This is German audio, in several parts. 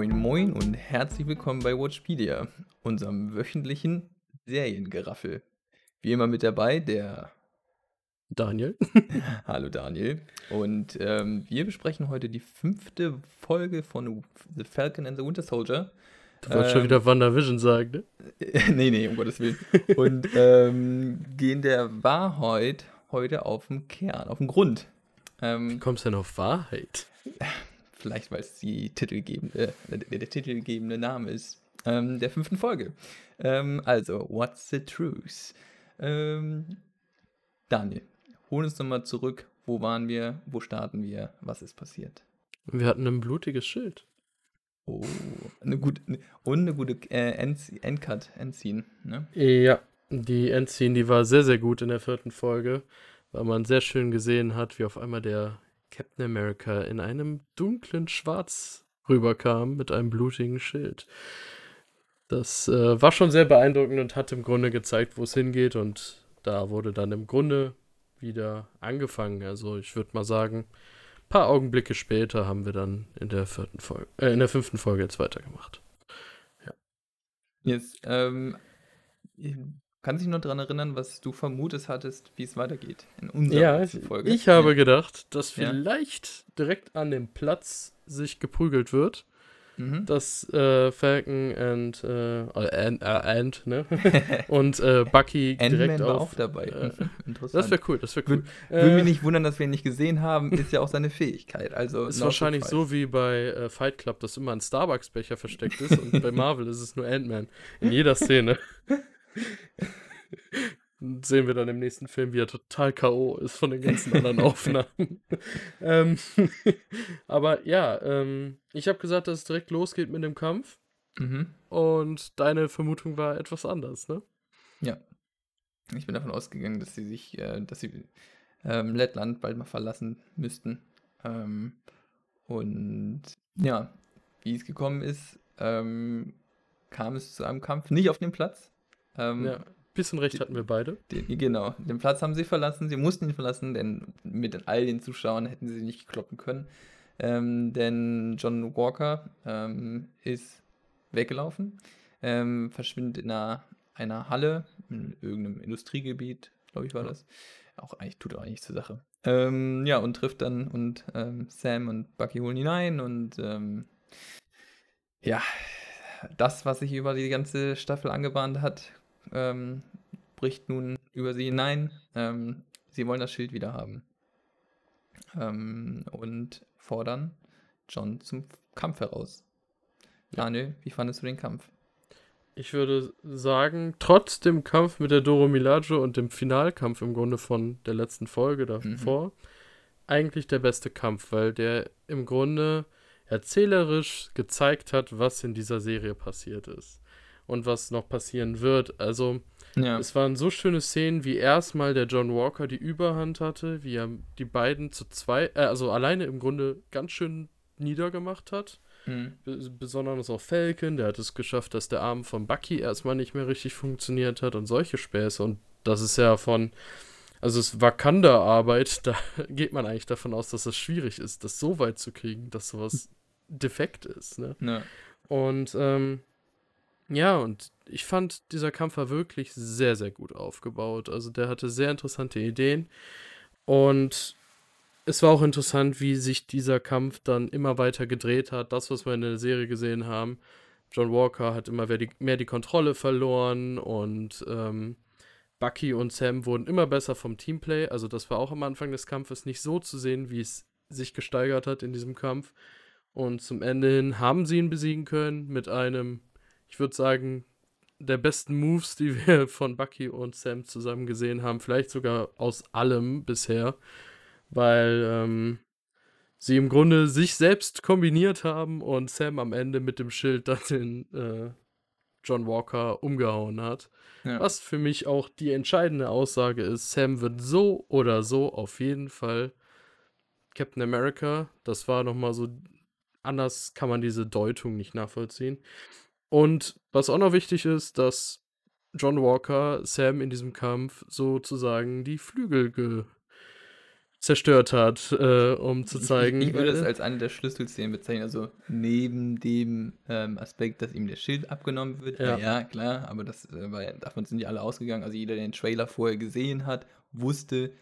Moin Moin und herzlich willkommen bei Watchpedia, unserem wöchentlichen Seriengeraffel. Wie immer mit dabei der Daniel. Hallo Daniel. Und ähm, wir besprechen heute die fünfte Folge von The Falcon and the Winter Soldier. Du wolltest schon wieder WandaVision sagen, ne? nee, nee, um Gottes Willen. Und ähm, gehen der Wahrheit heute auf den Kern, auf den Grund. Ähm, Wie kommst du denn auf Wahrheit? Vielleicht, weil es die titelgebende, äh, der, der titelgebende Name ist. Ähm, der fünften Folge. Ähm, also, What's the Truth? Ähm, Daniel, hol uns nochmal zurück. Wo waren wir? Wo starten wir? Was ist passiert? Wir hatten ein blutiges Schild. Oh, eine gute, und eine gute äh, Endcut, Endscene, ne? Ja, die Endscene, die war sehr, sehr gut in der vierten Folge, weil man sehr schön gesehen hat, wie auf einmal der Captain America in einem dunklen Schwarz rüberkam mit einem blutigen Schild. Das äh, war schon sehr beeindruckend und hat im Grunde gezeigt, wo es hingeht und da wurde dann im Grunde wieder angefangen. Also ich würde mal sagen, paar Augenblicke später haben wir dann in der vierten Folge, äh, in der fünften Folge jetzt weitergemacht. Ja. Jetzt, ähm, kannst du dich noch daran erinnern, was du vermutet hattest, wie es weitergeht in unserer ja, Folge? Ich habe ja. gedacht, dass vielleicht direkt an dem Platz sich geprügelt wird Mhm. dass äh, Falcon and, äh, and, äh, and ne? und äh, Bucky direkt auf, auch dabei. Äh, das wäre cool, das wäre cool. Würde mich nicht wundern, dass wir ihn nicht gesehen haben, ist ja auch seine Fähigkeit. Also ist wahrscheinlich so wie bei äh, Fight Club, dass immer ein Starbucks-Becher versteckt ist und bei Marvel ist es nur Ant-Man in jeder Szene. sehen wir dann im nächsten Film, wie er total K.O. ist von den ganzen anderen Aufnahmen. ähm, aber ja, ähm, ich habe gesagt, dass es direkt losgeht mit dem Kampf. Mhm. Und deine Vermutung war etwas anders, ne? Ja. Ich bin davon ausgegangen, dass sie sich, äh, dass sie ähm, Lettland bald mal verlassen müssten. Ähm, und ja, wie es gekommen ist, ähm, kam es zu einem Kampf, nicht auf dem Platz. Ähm, ja bisschen recht hatten wir beide. Den, genau, den Platz haben sie verlassen, sie mussten ihn verlassen, denn mit all den Zuschauern hätten sie nicht kloppen können. Ähm, denn John Walker ähm, ist weggelaufen, ähm, verschwindet in einer, einer Halle, in irgendeinem Industriegebiet, glaube ich, war das. Auch eigentlich tut er eigentlich zur Sache. Ähm, ja, und trifft dann und ähm, Sam und Bucky holen ihn ein und ja, das, was sich über die ganze Staffel angebahnt hat, ähm, bricht nun über sie hinein. Ähm, sie wollen das Schild wieder haben. Ähm, und fordern John zum Kampf heraus. Daniel, wie fandest du den Kampf? Ich würde sagen, trotz dem Kampf mit der Doro Milaje und dem Finalkampf im Grunde von der letzten Folge davor, mhm. eigentlich der beste Kampf, weil der im Grunde erzählerisch gezeigt hat, was in dieser Serie passiert ist und was noch passieren wird. Also ja. es waren so schöne Szenen, wie erstmal der John Walker die Überhand hatte, wie er die beiden zu zwei, äh, also alleine im Grunde ganz schön niedergemacht hat. Mhm. Besonders auch Falcon, der hat es geschafft, dass der Arm von Bucky erstmal nicht mehr richtig funktioniert hat und solche Späße. Und das ist ja von, also es Wakanda-Arbeit, da geht man eigentlich davon aus, dass es schwierig ist, das so weit zu kriegen, dass sowas defekt ist. Ne? Ja. Und ähm, ja, und ich fand, dieser Kampf war wirklich sehr, sehr gut aufgebaut. Also der hatte sehr interessante Ideen. Und es war auch interessant, wie sich dieser Kampf dann immer weiter gedreht hat. Das, was wir in der Serie gesehen haben. John Walker hat immer mehr die, mehr die Kontrolle verloren und ähm, Bucky und Sam wurden immer besser vom Teamplay. Also das war auch am Anfang des Kampfes nicht so zu sehen, wie es sich gesteigert hat in diesem Kampf. Und zum Ende hin haben sie ihn besiegen können mit einem ich würde sagen, der besten Moves, die wir von Bucky und Sam zusammen gesehen haben. Vielleicht sogar aus allem bisher, weil ähm, sie im Grunde sich selbst kombiniert haben und Sam am Ende mit dem Schild dann den äh, John Walker umgehauen hat. Ja. Was für mich auch die entscheidende Aussage ist, Sam wird so oder so auf jeden Fall Captain America. Das war nochmal so, anders kann man diese Deutung nicht nachvollziehen. Und was auch noch wichtig ist, dass John Walker Sam in diesem Kampf sozusagen die Flügel zerstört hat, äh, um zu zeigen. Ich, ich würde es äh, als eine der Schlüsselszenen bezeichnen. Also neben dem ähm, Aspekt, dass ihm der Schild abgenommen wird. Ja, ja klar, aber das, äh, davon sind die alle ausgegangen. Also jeder, der den Trailer vorher gesehen hat, wusste,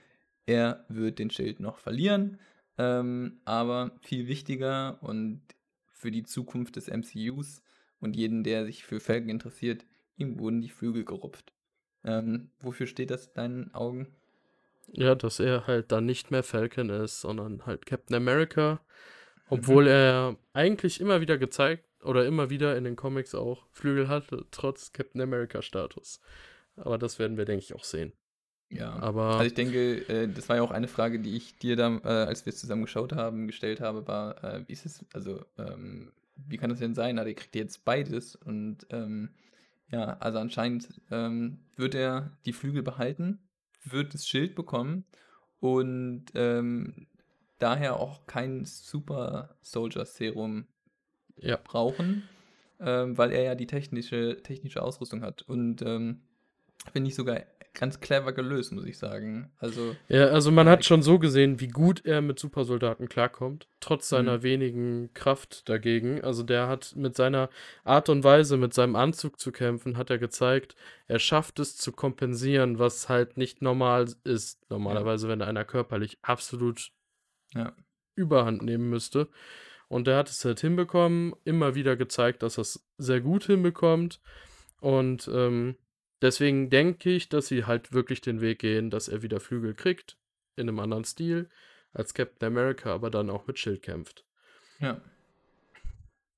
er wird den Schild noch verlieren. Ähm, aber viel wichtiger und für die Zukunft des MCUs und jeden, der sich für Falcon interessiert, ihm wurden die Flügel gerupft. Ähm, wofür steht das in deinen Augen? Ja, dass er halt dann nicht mehr Falcon ist, sondern halt Captain America. Obwohl mhm. er eigentlich immer wieder gezeigt oder immer wieder in den Comics auch Flügel hatte, trotz Captain America-Status. Aber das werden wir, denke ich, auch sehen. Ja, aber. Also ich denke, äh, das war ja auch eine Frage, die ich dir da, äh, als wir es zusammen geschaut haben, gestellt habe, war, äh, wie ist es, also, ähm, wie kann das denn sein? Also, ihr kriegt jetzt beides und ähm, ja, also anscheinend ähm, wird er die Flügel behalten, wird das Schild bekommen und ähm, daher auch kein Super Soldier Serum ja. brauchen, ähm, weil er ja die technische, technische Ausrüstung hat. Und ähm, finde ich sogar ganz clever gelöst, muss ich sagen. Also, ja, also man hat schon so gesehen, wie gut er mit Supersoldaten klarkommt, trotz seiner mhm. wenigen Kraft dagegen. Also der hat mit seiner Art und Weise, mit seinem Anzug zu kämpfen, hat er gezeigt, er schafft es zu kompensieren, was halt nicht normal ist. Normalerweise, ja. wenn einer körperlich absolut ja. Überhand nehmen müsste. Und er hat es halt hinbekommen, immer wieder gezeigt, dass er es sehr gut hinbekommt. Und ähm, Deswegen denke ich, dass sie halt wirklich den Weg gehen, dass er wieder Flügel kriegt, in einem anderen Stil, als Captain America, aber dann auch mit Schild kämpft. Ja.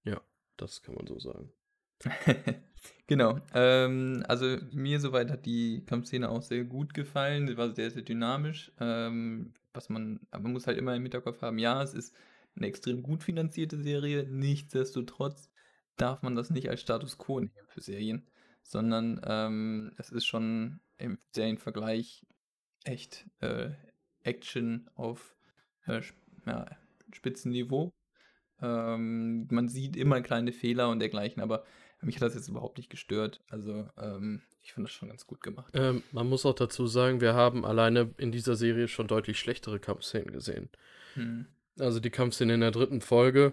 Ja, das kann man so sagen. genau. Ähm, also mir soweit hat die Kampfszene auch sehr gut gefallen. Sie war sehr, sehr dynamisch. Ähm, was man, aber man muss halt immer im Hinterkopf haben, ja, es ist eine extrem gut finanzierte Serie. Nichtsdestotrotz darf man das nicht als Status quo nehmen für Serien sondern ähm, es ist schon im Serienvergleich echt äh, Action auf äh, ja, Spitzenniveau. Ähm, man sieht immer kleine Fehler und dergleichen, aber mich hat das jetzt überhaupt nicht gestört. Also ähm, ich finde das schon ganz gut gemacht. Ähm, man muss auch dazu sagen, wir haben alleine in dieser Serie schon deutlich schlechtere Kampfszenen gesehen. Hm. Also die Kampfszene in der dritten Folge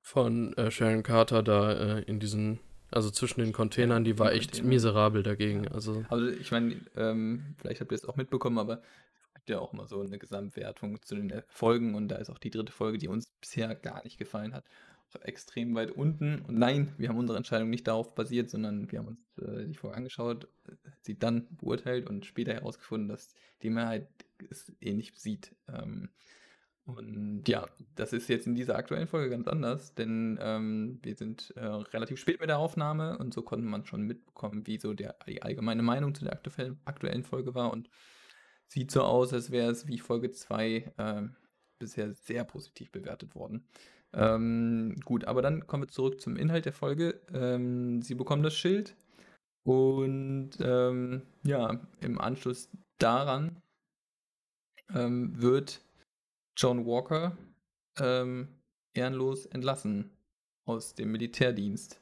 von äh, Sharon Carter da äh, in diesen also zwischen den Containern, die war echt miserabel dagegen. Also, also ich meine, ähm, vielleicht habt ihr es auch mitbekommen, aber es gibt ja auch immer so eine Gesamtwertung zu den Folgen und da ist auch die dritte Folge, die uns bisher gar nicht gefallen hat, auch extrem weit unten. Und nein, wir haben unsere Entscheidung nicht darauf basiert, sondern wir haben uns äh, die Folge angeschaut, sie dann beurteilt und später herausgefunden, dass die Mehrheit es ähnlich sieht. Ähm, und ja, das ist jetzt in dieser aktuellen Folge ganz anders, denn ähm, wir sind äh, relativ spät mit der Aufnahme und so konnte man schon mitbekommen, wie so der, die allgemeine Meinung zu der aktuellen, Folge war. Und sieht so aus, als wäre es wie Folge 2 äh, bisher sehr positiv bewertet worden. Ähm, gut, aber dann kommen wir zurück zum Inhalt der Folge. Ähm, sie bekommen das Schild und ähm, ja, im Anschluss daran ähm, wird John Walker ähm, ehrenlos entlassen aus dem Militärdienst.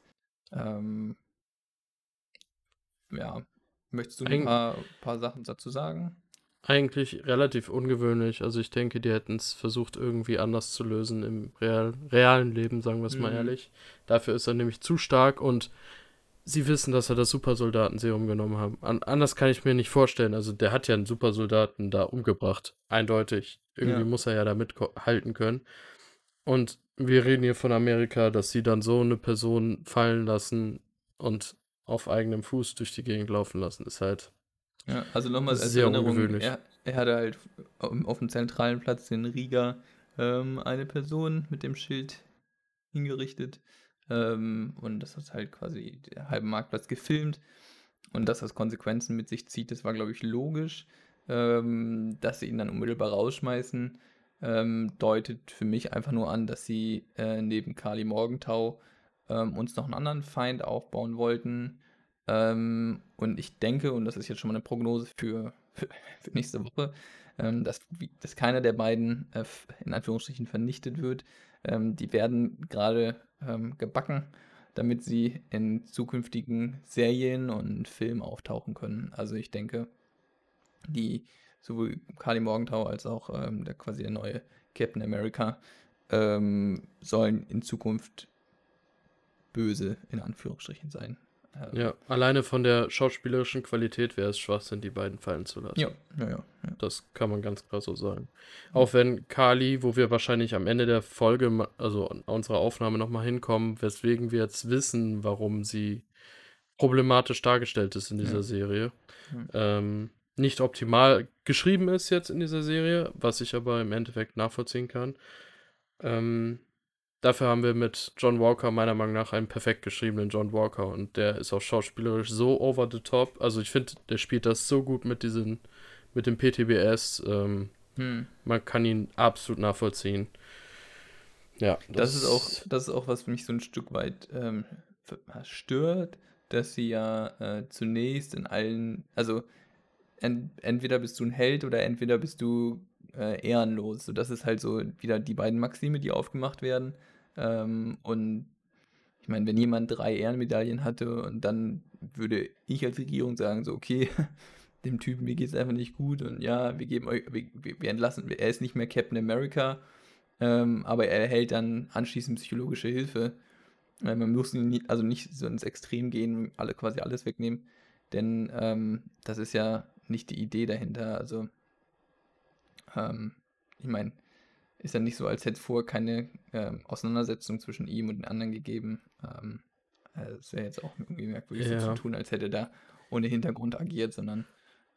Ähm, ja, möchtest du ein paar, paar Sachen dazu sagen? Eigentlich relativ ungewöhnlich. Also ich denke, die hätten es versucht irgendwie anders zu lösen im real, realen Leben, sagen wir es mhm. mal ehrlich. Dafür ist er nämlich zu stark und sie wissen, dass er das Supersoldatenserum genommen hat. An anders kann ich mir nicht vorstellen. Also der hat ja einen Supersoldaten da umgebracht. Eindeutig. Irgendwie ja. muss er ja da mithalten können. Und wir reden hier von Amerika, dass sie dann so eine Person fallen lassen und auf eigenem Fuß durch die Gegend laufen lassen, ist halt. Ja, also nochmal als sehr Erinnerung, ungewöhnlich. Er, er hatte halt auf dem zentralen Platz in Riga ähm, eine Person mit dem Schild hingerichtet. Ähm, und das hat halt quasi der halbe Marktplatz gefilmt. Und dass das Konsequenzen mit sich zieht, das war, glaube ich, logisch. Ähm, dass sie ihn dann unmittelbar rausschmeißen, ähm, deutet für mich einfach nur an, dass sie äh, neben Kali Morgenthau ähm, uns noch einen anderen Feind aufbauen wollten. Ähm, und ich denke, und das ist jetzt schon mal eine Prognose für, für, für nächste Woche, ähm, dass, dass keiner der beiden äh, in Anführungsstrichen vernichtet wird. Ähm, die werden gerade ähm, gebacken, damit sie in zukünftigen Serien und Filmen auftauchen können. Also ich denke, die sowohl Kali Morgenthau als auch ähm, der quasi der neue Captain America ähm, sollen in Zukunft böse in Anführungsstrichen sein. Ähm, ja, alleine von der schauspielerischen Qualität wäre es Schwachsinn, die beiden fallen zu lassen. Ja, ja, ja, ja. Das kann man ganz klar so sagen. Auch wenn Kali, wo wir wahrscheinlich am Ende der Folge, also unserer Aufnahme nochmal hinkommen, weswegen wir jetzt wissen, warum sie problematisch dargestellt ist in dieser ja. Serie. Ja. Ähm, nicht optimal geschrieben ist jetzt in dieser Serie, was ich aber im Endeffekt nachvollziehen kann. Ähm, dafür haben wir mit John Walker meiner Meinung nach einen perfekt geschriebenen John Walker und der ist auch schauspielerisch so over the top. Also ich finde, der spielt das so gut mit diesen, mit dem PTBS. Ähm, hm. Man kann ihn absolut nachvollziehen. Ja, das, das, ist auch, das ist auch, was mich so ein Stück weit ähm, stört, dass sie ja äh, zunächst in allen, also ent, entweder bist du ein Held oder entweder bist du äh, ehrenlos. So, das ist halt so wieder die beiden Maxime, die aufgemacht werden. Ähm, und ich meine, wenn jemand drei Ehrenmedaillen hatte und dann würde ich als Regierung sagen, so, okay, dem Typen, mir geht es einfach nicht gut und ja, wir geben euch, wir, wir entlassen, er ist nicht mehr Captain America, ähm, aber er erhält dann anschließend psychologische Hilfe. Äh, man muss nie, also nicht so ins Extrem gehen, alle quasi alles wegnehmen, denn ähm, das ist ja nicht die Idee dahinter. Also, ähm, ich meine, ist ja nicht so, als hätte es vorher keine ähm, Auseinandersetzung zwischen ihm und den anderen gegeben. Ähm, äh, es wäre jetzt auch irgendwie merkwürdig ja. so zu tun, als hätte er da ohne Hintergrund agiert, sondern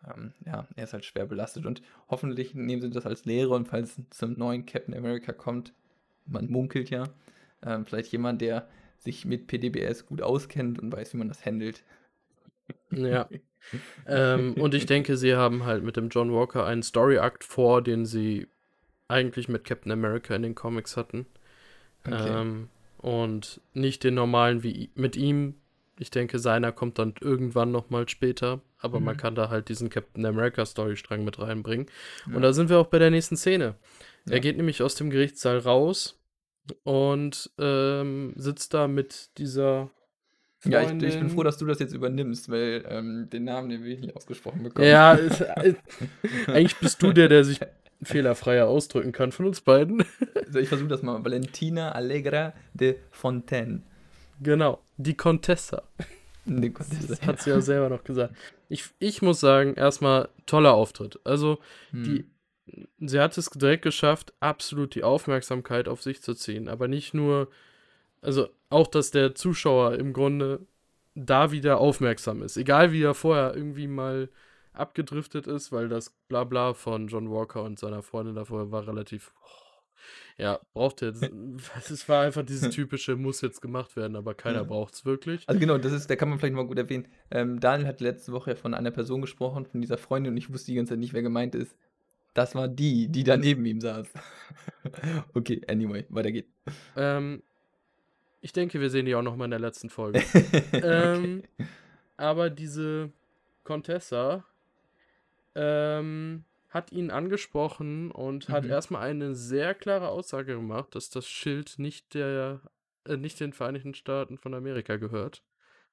ähm, ja, er ist halt schwer belastet. Und hoffentlich nehmen sie das als Lehre und falls es zum neuen Captain America kommt, man munkelt ja, ähm, vielleicht jemand, der sich mit PDBS gut auskennt und weiß, wie man das handelt. Ja. ähm, und ich denke, sie haben halt mit dem John Walker einen Story-Akt vor, den sie eigentlich mit Captain America in den Comics hatten. Okay. Ähm, und nicht den normalen wie mit ihm. Ich denke, seiner kommt dann irgendwann nochmal später. Aber mhm. man kann da halt diesen Captain America Storystrang mit reinbringen. Ja. Und da sind wir auch bei der nächsten Szene. Ja. Er geht nämlich aus dem Gerichtssaal raus und ähm, sitzt da mit dieser ja, ich, ich, bin froh, dass du das jetzt übernimmst, weil ähm, den Namen, den ich nicht ausgesprochen bekommen. Ja, ist, eigentlich bist du der, der sich fehlerfreier ausdrücken kann von uns beiden. Also ich versuche das mal. Valentina Allegra de Fontaine. Genau, die Contessa. Die Contessa. Das hat sie ja selber noch gesagt. Ich, ich muss sagen, erstmal toller Auftritt. Also, hm. die, sie hat es direkt geschafft, absolut die Aufmerksamkeit auf sich zu ziehen. Aber nicht nur also auch, dass der Zuschauer im Grunde da wieder aufmerksam ist. Egal wie er vorher irgendwie mal abgedriftet ist, weil das Blabla von John Walker und seiner Freundin davor war relativ. Oh, ja, braucht jetzt. es war einfach dieses typische, muss jetzt gemacht werden, aber keiner ja. braucht es wirklich. Also genau, das ist, da kann man vielleicht mal gut erwähnen. Ähm, Daniel hat letzte Woche von einer Person gesprochen, von dieser Freundin, und ich wusste die ganze Zeit nicht, wer gemeint ist. Das war die, die da neben ihm saß. okay, anyway, weiter geht's. Ähm, ich denke, wir sehen die auch noch mal in der letzten Folge. ähm, aber diese Contessa ähm, hat ihn angesprochen und mhm. hat erstmal eine sehr klare Aussage gemacht, dass das Schild nicht der äh, nicht den Vereinigten Staaten von Amerika gehört,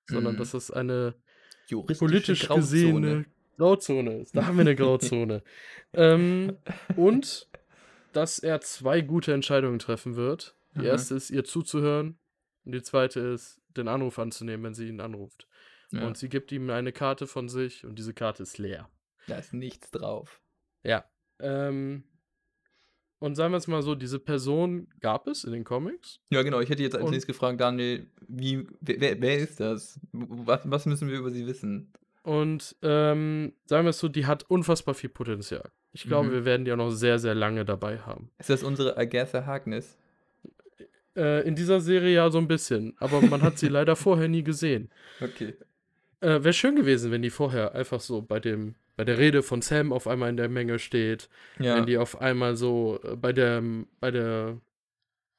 sondern mhm. dass es eine politisch Grauzone. gesehene Grauzone ist. Da haben wir eine Grauzone. ähm, und dass er zwei gute Entscheidungen treffen wird. Die mhm. erste ist, ihr zuzuhören und die zweite ist, den Anruf anzunehmen, wenn sie ihn anruft. Ja. Und sie gibt ihm eine Karte von sich und diese Karte ist leer. Da ist nichts drauf. Ja. Ähm, und sagen wir es mal so, diese Person gab es in den Comics. Ja, genau. Ich hätte jetzt als nächstes gefragt, Daniel, wie, wer, wer ist das? Was, was müssen wir über sie wissen? Und ähm, sagen wir es so, die hat unfassbar viel Potenzial. Ich glaube, mhm. wir werden die auch noch sehr, sehr lange dabei haben. Ist das unsere Agatha Harkness? Äh, in dieser Serie ja so ein bisschen, aber man hat sie leider vorher nie gesehen. Okay. Äh, Wäre schön gewesen, wenn die vorher einfach so bei dem, bei der Rede von Sam auf einmal in der Menge steht. Ja. Wenn die auf einmal so äh, bei der, bei der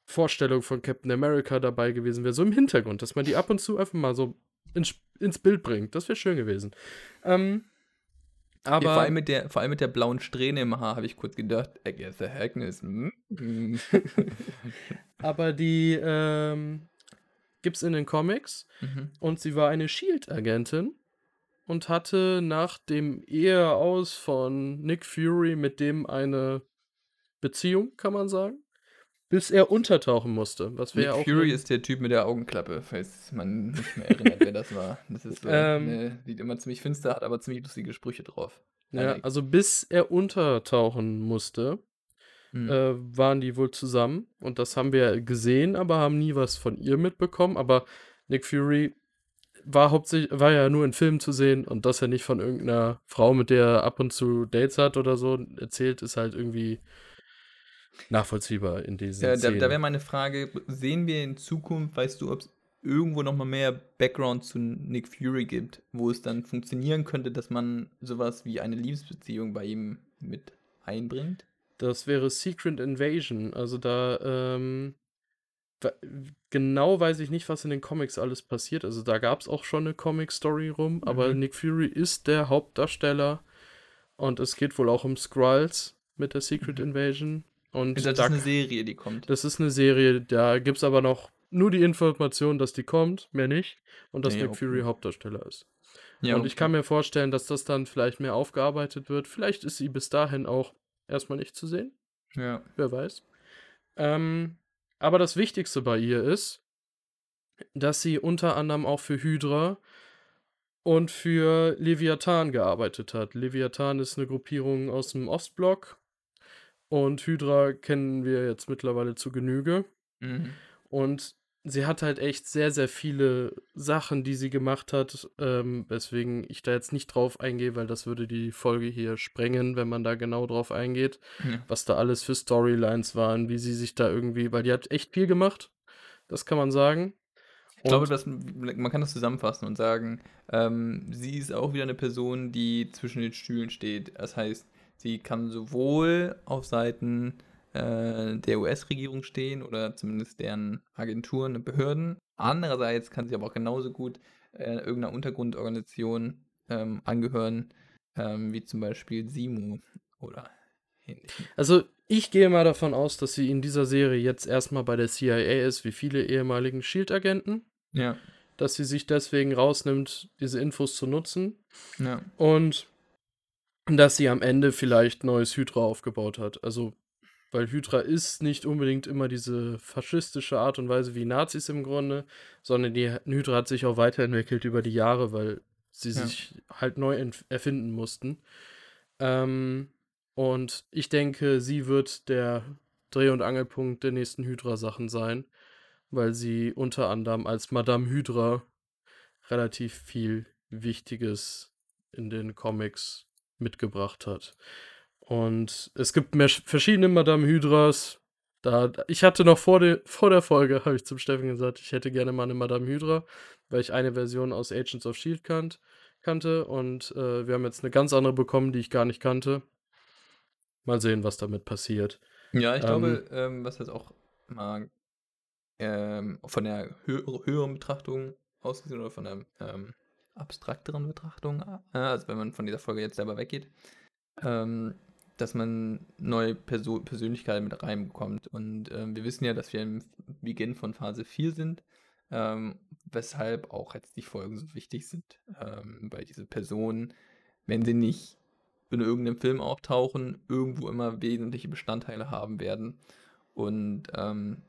Vorstellung von Captain America dabei gewesen wäre, so im Hintergrund, dass man die ab und zu einfach mal so ins, ins Bild bringt. Das wäre schön gewesen. Ähm, aber ja, vor, allem mit der, vor allem mit der blauen Strähne im Haar habe ich kurz gedacht, Agatha Harkness. Hm? aber die ähm, gibt es in den Comics mhm. und sie war eine Shield-Agentin und hatte nach dem Eheaus von Nick Fury mit dem eine Beziehung, kann man sagen, bis er untertauchen musste. Was Nick Fury ist der Typ mit der Augenklappe, falls man nicht mehr erinnert, wer das war. Das ist so, ähm, ne, sieht immer ziemlich finster, hat aber ziemlich lustige Sprüche drauf. Ja, also bis er untertauchen musste, mhm. äh, waren die wohl zusammen. Und das haben wir gesehen, aber haben nie was von ihr mitbekommen. Aber Nick Fury war hauptsächlich, war ja nur in Filmen zu sehen und dass er nicht von irgendeiner Frau, mit der er ab und zu Dates hat oder so, erzählt, ist halt irgendwie nachvollziehbar in diesen ja, Da, da wäre meine Frage, sehen wir in Zukunft, weißt du, ob es irgendwo nochmal mehr Background zu Nick Fury gibt, wo es dann funktionieren könnte, dass man sowas wie eine Liebesbeziehung bei ihm mit einbringt? Das wäre Secret Invasion. Also da, ähm, genau weiß ich nicht, was in den Comics alles passiert. Also da gab es auch schon eine Comic-Story rum, mhm. aber Nick Fury ist der Hauptdarsteller und es geht wohl auch um Skrulls mit der Secret mhm. Invasion. Und das da, ist eine Serie, die kommt. Das ist eine Serie, da gibt es aber noch nur die Information, dass die kommt, mehr nicht. Und dass nee, Nick okay. Fury Hauptdarsteller ist. Ja, und okay. ich kann mir vorstellen, dass das dann vielleicht mehr aufgearbeitet wird. Vielleicht ist sie bis dahin auch erstmal nicht zu sehen. Ja. Wer weiß. Ähm, aber das Wichtigste bei ihr ist, dass sie unter anderem auch für Hydra und für Leviathan gearbeitet hat. Leviathan ist eine Gruppierung aus dem Ostblock und Hydra kennen wir jetzt mittlerweile zu Genüge. Mhm. Und sie hat halt echt sehr, sehr viele Sachen, die sie gemacht hat, ähm, weswegen ich da jetzt nicht drauf eingehe, weil das würde die Folge hier sprengen, wenn man da genau drauf eingeht, ja. was da alles für Storylines waren, wie sie sich da irgendwie, weil die hat echt viel gemacht, das kann man sagen. Ich glaube, dass, man kann das zusammenfassen und sagen, ähm, sie ist auch wieder eine Person, die zwischen den Stühlen steht. Das heißt, sie kann sowohl auf Seiten äh, der US-Regierung stehen oder zumindest deren Agenturen und Behörden. Andererseits kann sie aber auch genauso gut äh, irgendeiner Untergrundorganisation ähm, angehören, ähm, wie zum Beispiel SIMU oder ähnlichem. Also ich gehe mal davon aus, dass sie in dieser Serie jetzt erstmal bei der CIA ist, wie viele ehemaligen Shield-Agenten. Ja. Dass sie sich deswegen rausnimmt, diese Infos zu nutzen. Ja. Und dass sie am Ende vielleicht neues Hydra aufgebaut hat. Also weil Hydra ist nicht unbedingt immer diese faschistische Art und Weise wie Nazis im Grunde, sondern die Hydra hat sich auch weiterentwickelt über die Jahre, weil sie ja. sich halt neu erfinden mussten. Ähm, und ich denke, sie wird der Dreh- und Angelpunkt der nächsten Hydra-Sachen sein, weil sie unter anderem als Madame Hydra relativ viel Wichtiges in den Comics mitgebracht hat. Und es gibt mehr verschiedene Madame Hydras. Da, ich hatte noch vor, de, vor der Folge, habe ich zum Steffen gesagt, ich hätte gerne mal eine Madame Hydra, weil ich eine Version aus Agents of Shield kannt, kannte. Und äh, wir haben jetzt eine ganz andere bekommen, die ich gar nicht kannte. Mal sehen, was damit passiert. Ja, ich ähm, glaube, ähm, was jetzt auch mal ähm, von der hö höheren Betrachtung ausgesehen oder von der ähm, abstrakteren Betrachtung, äh, also wenn man von dieser Folge jetzt selber weggeht, ähm, dass man neue Perso Persönlichkeiten mit reinbekommt. Und ähm, wir wissen ja, dass wir im Beginn von Phase 4 sind, ähm, weshalb auch jetzt die Folgen so wichtig sind, ähm, weil diese Personen, wenn sie nicht in irgendeinem Film auftauchen, irgendwo immer wesentliche Bestandteile haben werden. Und ähm,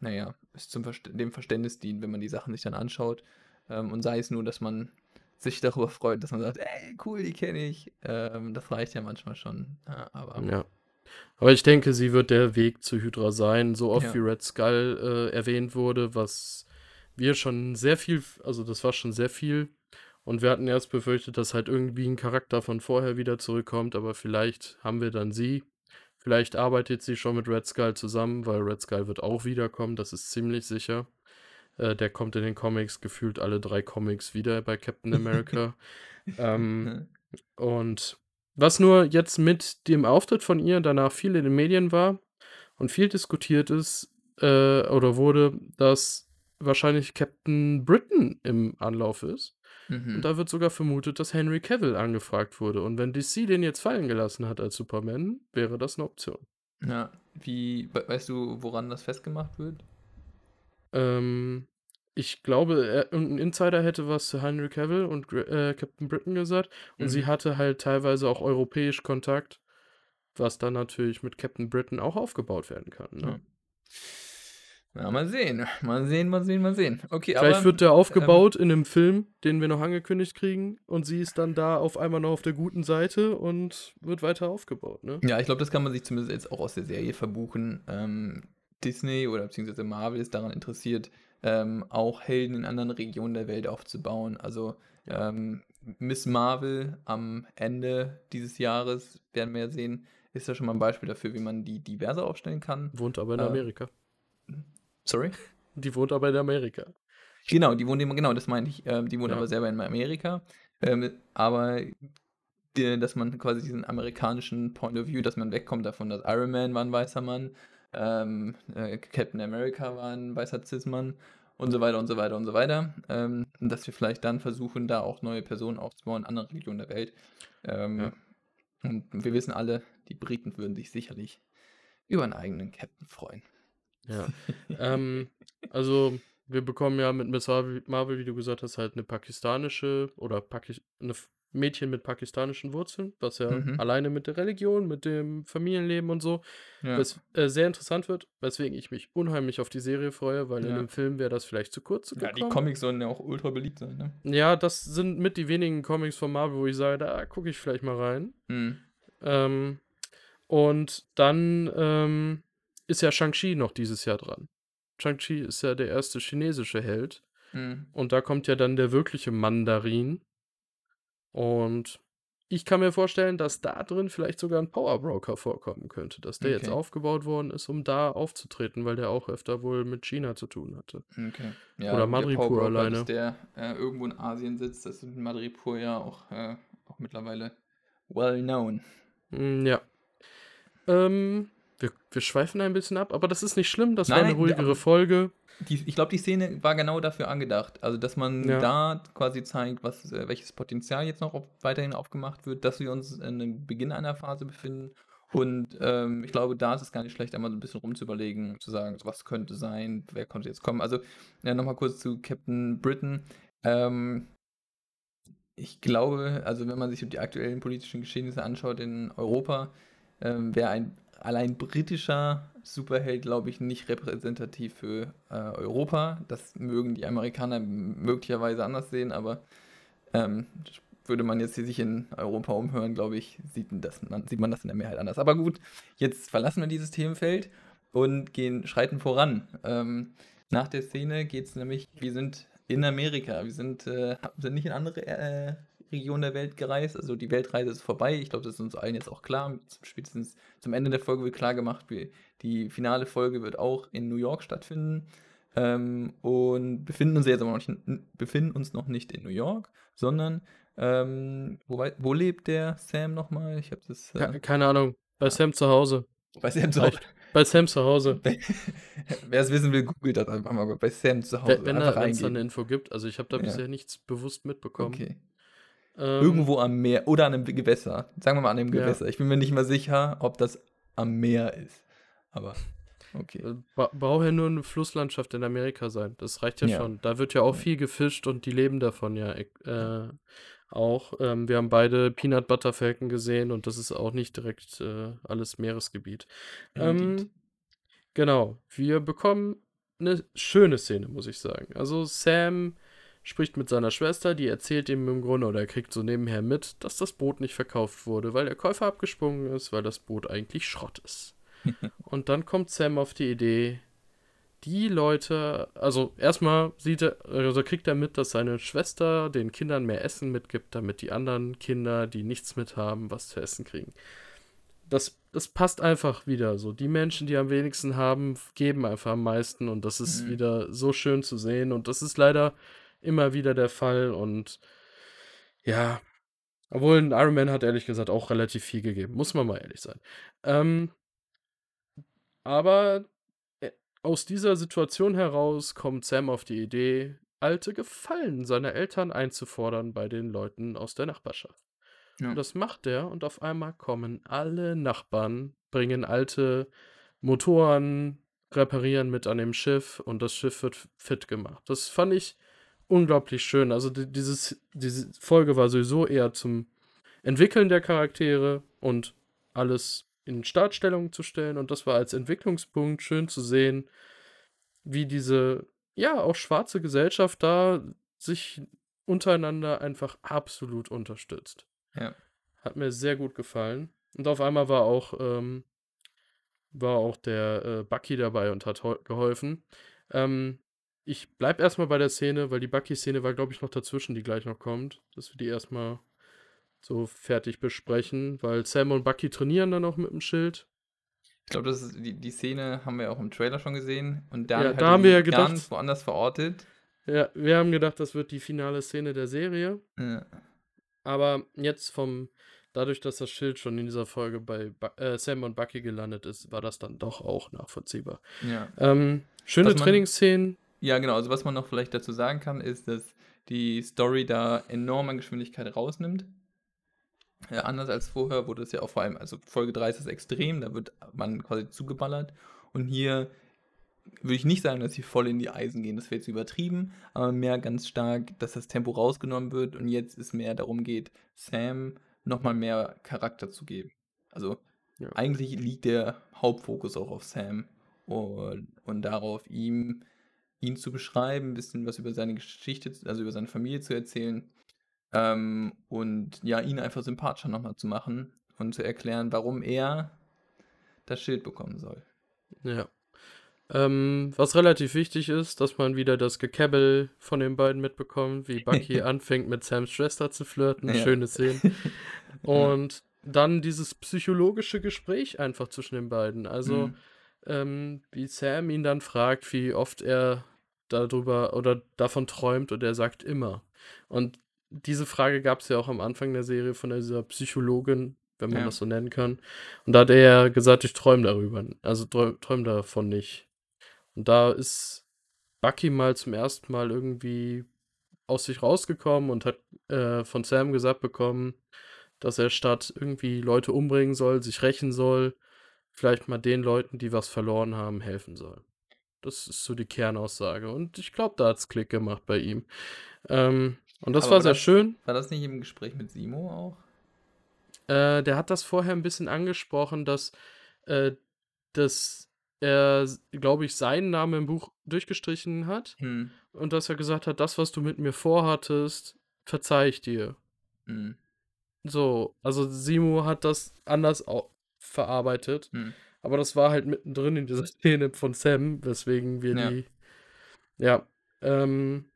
naja, es zum Verst dem Verständnis dient, wenn man die Sachen sich dann anschaut. Ähm, und sei es nur, dass man sich darüber freut, dass man sagt, ey, cool, die kenne ich. Ähm, das reicht ja manchmal schon. Ja, aber ja. Aber ich denke, sie wird der Weg zu Hydra sein, so oft ja. wie Red Skull äh, erwähnt wurde, was wir schon sehr viel, also das war schon sehr viel. Und wir hatten erst befürchtet, dass halt irgendwie ein Charakter von vorher wieder zurückkommt, aber vielleicht haben wir dann sie. Vielleicht arbeitet sie schon mit Red Skull zusammen, weil Red Skull wird auch wiederkommen, das ist ziemlich sicher. Äh, der kommt in den Comics gefühlt alle drei Comics wieder bei Captain America. ähm, und was nur jetzt mit dem Auftritt von ihr danach viel in den Medien war und viel diskutiert ist äh, oder wurde, dass wahrscheinlich Captain Britain im Anlauf ist. Mhm. Und da wird sogar vermutet, dass Henry Cavill angefragt wurde. Und wenn DC den jetzt fallen gelassen hat als Superman, wäre das eine Option. Ja, wie, weißt du, woran das festgemacht wird? Ähm, ich glaube, er, ein Insider hätte was zu Henry Cavill und äh, Captain Britain gesagt. Und mhm. sie hatte halt teilweise auch europäisch Kontakt, was dann natürlich mit Captain Britain auch aufgebaut werden kann. Ne? Ja. Ja, mal sehen. Mal sehen, mal sehen, mal sehen. Okay, Vielleicht aber, wird der aufgebaut ähm, in einem Film, den wir noch angekündigt kriegen, und sie ist dann da auf einmal noch auf der guten Seite und wird weiter aufgebaut, ne? Ja, ich glaube, das kann man sich zumindest jetzt auch aus der Serie verbuchen. Ähm, Disney oder beziehungsweise Marvel ist daran interessiert, ähm, auch Helden in anderen Regionen der Welt aufzubauen. Also ähm, Miss Marvel am Ende dieses Jahres, werden wir ja sehen, ist ja schon mal ein Beispiel dafür, wie man die diverse aufstellen kann. Wohnt aber in äh, Amerika. Sorry? Die wohnt aber in Amerika. Genau, die wohnt immer, genau, das meine ich. Ähm, die wohnt ja. aber selber in Amerika. Ähm, aber die, dass man quasi diesen amerikanischen Point of View, dass man wegkommt davon, dass Iron Man war ein weißer Mann, ähm, äh, Captain America war ein weißer Cis-Mann und so weiter und so weiter und so weiter. Ähm, dass wir vielleicht dann versuchen, da auch neue Personen aufzubauen in anderen Regionen der Welt. Ähm, ja. Und wir wissen alle, die Briten würden sich sicherlich über einen eigenen Captain freuen. Ja. ähm, also, wir bekommen ja mit Miss Marvel, wie du gesagt hast, halt eine pakistanische oder Paki eine Mädchen mit pakistanischen Wurzeln, was ja mhm. alleine mit der Religion, mit dem Familienleben und so, ja. was äh, sehr interessant wird, weswegen ich mich unheimlich auf die Serie freue, weil ja. in dem Film wäre das vielleicht zu kurz gekommen. Ja, die Comics sollen ja auch ultra beliebt sein, ne? Ja, das sind mit die wenigen Comics von Marvel, wo ich sage, da gucke ich vielleicht mal rein. Mhm. Ähm, und dann ähm, ist ja Shang-Chi noch dieses Jahr dran. Shang-Chi ist ja der erste chinesische Held. Mhm. Und da kommt ja dann der wirkliche Mandarin. Und ich kann mir vorstellen, dass da drin vielleicht sogar ein Power Broker vorkommen könnte, dass der okay. jetzt aufgebaut worden ist, um da aufzutreten, weil der auch öfter wohl mit China zu tun hatte. Okay. Ja, Oder Madripur alleine. Dass der äh, irgendwo in Asien sitzt, das ist in Madripur ja auch, äh, auch mittlerweile well known. Hm, ja. Ähm, wir, wir schweifen ein bisschen ab, aber das ist nicht schlimm, das nein, war eine ruhigere Folge. Die, ich glaube, die Szene war genau dafür angedacht. Also, dass man ja. da quasi zeigt, was, äh, welches Potenzial jetzt noch auf, weiterhin aufgemacht wird, dass wir uns in dem Beginn einer Phase befinden. Und ähm, ich glaube, da ist es gar nicht schlecht, einmal so ein bisschen rumzuüberlegen, zu sagen, was könnte sein, wer könnte jetzt kommen. Also, ja, nochmal kurz zu Captain Britain. Ähm, ich glaube, also wenn man sich die aktuellen politischen Geschehnisse anschaut in Europa, ähm, wäre ein allein britischer Superheld, glaube ich, nicht repräsentativ für äh, Europa. Das mögen die Amerikaner möglicherweise anders sehen, aber ähm, würde man jetzt hier sich in Europa umhören, glaube ich, sieht, das, sieht man das in der Mehrheit anders. Aber gut, jetzt verlassen wir dieses Themenfeld und gehen, schreiten voran. Ähm, nach der Szene geht es nämlich, wir sind in Amerika, wir sind, äh, sind nicht in andere äh, Region der Welt gereist. Also die Weltreise ist vorbei. Ich glaube, das ist uns allen jetzt auch klar. Spätestens zum Ende der Folge wird klar gemacht, die finale Folge wird auch in New York stattfinden. Ähm, und befinden uns jetzt aber noch nicht, befinden uns noch nicht in New York, sondern ähm, wo, wo, lebt der Sam nochmal? Ich habe das. Äh, Keine Ahnung. Bei. Sam zu Hause. Bei Sam zu Hause. Bei Sam zu Hause. Wer es wissen will, googelt das einfach mal bei Sam zu Hause. Wenn, es da eine Info gibt. Also ich habe da ja. bisher nichts bewusst mitbekommen. Okay. Ähm, Irgendwo am Meer oder an einem Gewässer. Sagen wir mal an einem Gewässer. Ja. Ich bin mir nicht mal sicher, ob das am Meer ist. Aber okay. Äh, ba braucht ja nur eine Flusslandschaft in Amerika sein. Das reicht ja, ja. schon. Da wird ja auch ja. viel gefischt und die leben davon ja äh, auch. Ähm, wir haben beide Peanut Butter Falcon gesehen und das ist auch nicht direkt äh, alles Meeresgebiet. Ähm, genau. Wir bekommen eine schöne Szene, muss ich sagen. Also Sam spricht mit seiner Schwester, die erzählt ihm im Grunde oder er kriegt so nebenher mit, dass das Boot nicht verkauft wurde, weil der Käufer abgesprungen ist, weil das Boot eigentlich Schrott ist. und dann kommt Sam auf die Idee, die Leute, also erstmal sieht er, also kriegt er mit, dass seine Schwester den Kindern mehr Essen mitgibt, damit die anderen Kinder, die nichts mit haben, was zu essen kriegen. Das, das passt einfach wieder so. Die Menschen, die am wenigsten haben, geben einfach am meisten und das ist mhm. wieder so schön zu sehen und das ist leider immer wieder der Fall und ja, obwohl ein Iron Man hat ehrlich gesagt auch relativ viel gegeben, muss man mal ehrlich sein. Ähm, aber äh, aus dieser Situation heraus kommt Sam auf die Idee, alte Gefallen seiner Eltern einzufordern bei den Leuten aus der Nachbarschaft. Ja. Und das macht er und auf einmal kommen alle Nachbarn, bringen alte Motoren, reparieren mit an dem Schiff und das Schiff wird fit gemacht. Das fand ich unglaublich schön. Also die, dieses, diese Folge war sowieso eher zum Entwickeln der Charaktere und alles in Startstellung zu stellen. Und das war als Entwicklungspunkt schön zu sehen, wie diese, ja, auch schwarze Gesellschaft da sich untereinander einfach absolut unterstützt. Ja. Hat mir sehr gut gefallen. Und auf einmal war auch, ähm, war auch der äh, Bucky dabei und hat geholfen. Ähm, ich bleib erstmal bei der Szene, weil die Bucky-Szene war, glaube ich, noch dazwischen, die gleich noch kommt. Dass wir die erstmal so fertig besprechen, weil Sam und Bucky trainieren dann auch mit dem Schild. Ich glaube, das ist die, die Szene haben wir auch im Trailer schon gesehen und dann ja, da haben wir ja gedacht, ganz woanders verortet. Ja, wir haben gedacht, das wird die finale Szene der Serie. Ja. Aber jetzt vom dadurch, dass das Schild schon in dieser Folge bei äh, Sam und Bucky gelandet ist, war das dann doch auch nachvollziehbar. Ja. Ähm, schöne Trainingsszenen. Ja, genau. Also was man noch vielleicht dazu sagen kann, ist, dass die Story da enorm an Geschwindigkeit rausnimmt. Ja, anders als vorher wurde es ja auch vor allem, also Folge 3 ist das extrem, da wird man quasi zugeballert. Und hier würde ich nicht sagen, dass sie voll in die Eisen gehen, das wäre jetzt übertrieben, aber mehr ganz stark, dass das Tempo rausgenommen wird und jetzt es mehr darum geht, Sam nochmal mehr Charakter zu geben. Also ja. eigentlich liegt der Hauptfokus auch auf Sam und, und darauf, ihm, ihn zu beschreiben, ein bisschen was über seine Geschichte, also über seine Familie zu erzählen ähm, und ja, ihn einfach sympathischer nochmal zu machen und zu erklären, warum er das Schild bekommen soll. Ja. Ähm, was relativ wichtig ist, dass man wieder das Gekäbbel von den beiden mitbekommt, wie Bucky anfängt mit Sams Schwester zu flirten. Ja. Schöne Szene. Und dann dieses psychologische Gespräch einfach zwischen den beiden. Also, mhm. Ähm, wie Sam ihn dann fragt, wie oft er darüber oder davon träumt und er sagt immer. Und diese Frage gab es ja auch am Anfang der Serie von dieser Psychologin, wenn man ja. das so nennen kann. Und da hat er ja gesagt, ich träume darüber. Also träume träum davon nicht. Und da ist Bucky mal zum ersten Mal irgendwie aus sich rausgekommen und hat äh, von Sam gesagt bekommen, dass er statt irgendwie Leute umbringen soll, sich rächen soll, vielleicht mal den Leuten, die was verloren haben, helfen soll. Das ist so die Kernaussage. Und ich glaube, da hat es Klick gemacht bei ihm. Ähm, und das war, war sehr das, schön. War das nicht im Gespräch mit Simo auch? Äh, der hat das vorher ein bisschen angesprochen, dass, äh, dass er, glaube ich, seinen Namen im Buch durchgestrichen hat. Hm. Und dass er gesagt hat, das, was du mit mir vorhattest, verzeih ich dir. Hm. So, also Simo hat das anders verarbeitet. Hm. Aber das war halt mittendrin in dieser Szene von Sam, weswegen wir ja. die. Ja. Ähm,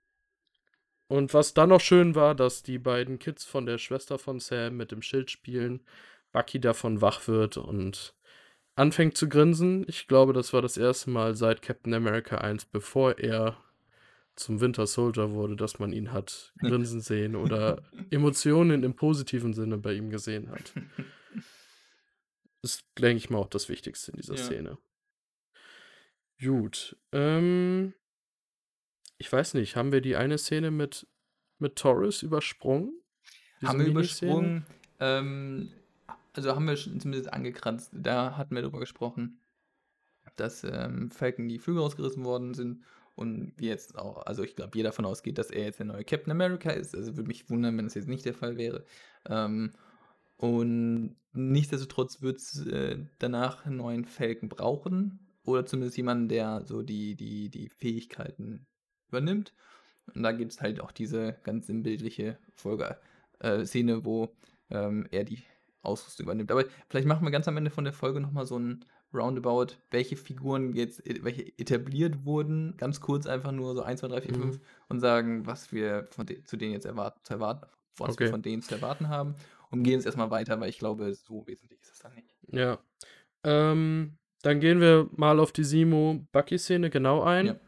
und was dann noch schön war, dass die beiden Kids von der Schwester von Sam mit dem Schild spielen, Bucky davon wach wird und anfängt zu grinsen. Ich glaube, das war das erste Mal seit Captain America 1, bevor er zum Winter Soldier wurde, dass man ihn hat grinsen sehen oder Emotionen im positiven Sinne bei ihm gesehen hat. Ist, denke ich mal, auch das Wichtigste in dieser ja. Szene. Gut. Ähm, ich weiß nicht, haben wir die eine Szene mit, mit Torres übersprungen? Diese haben wir übersprungen. Ähm, also haben wir zumindest angekratzt. Da hatten wir darüber gesprochen, dass ähm, Falcon die Flügel rausgerissen worden sind und wir jetzt auch, also ich glaube, jeder davon ausgeht, dass er jetzt der neue Captain America ist. Also würde mich wundern, wenn das jetzt nicht der Fall wäre. Ähm, und nichtsdestotrotz wird es äh, danach einen neuen Falcon brauchen. Oder zumindest jemanden, der so die, die, die Fähigkeiten übernimmt. Und da gibt es halt auch diese ganz sinnbildliche Folge, äh, Szene, wo ähm, er die Ausrüstung übernimmt. Aber vielleicht machen wir ganz am Ende von der Folge nochmal so ein Roundabout, welche Figuren jetzt, welche etabliert wurden, ganz kurz einfach nur so 1, 2, 3, 4, 5 und sagen, was wir von de zu denen jetzt erwarten, zu erwarten, was okay. wir von denen zu erwarten haben und gehen jetzt erstmal weiter, weil ich glaube, so wesentlich ist es dann nicht. Ja. Ähm, dann gehen wir mal auf die Simo-Bucky-Szene genau ein. Ja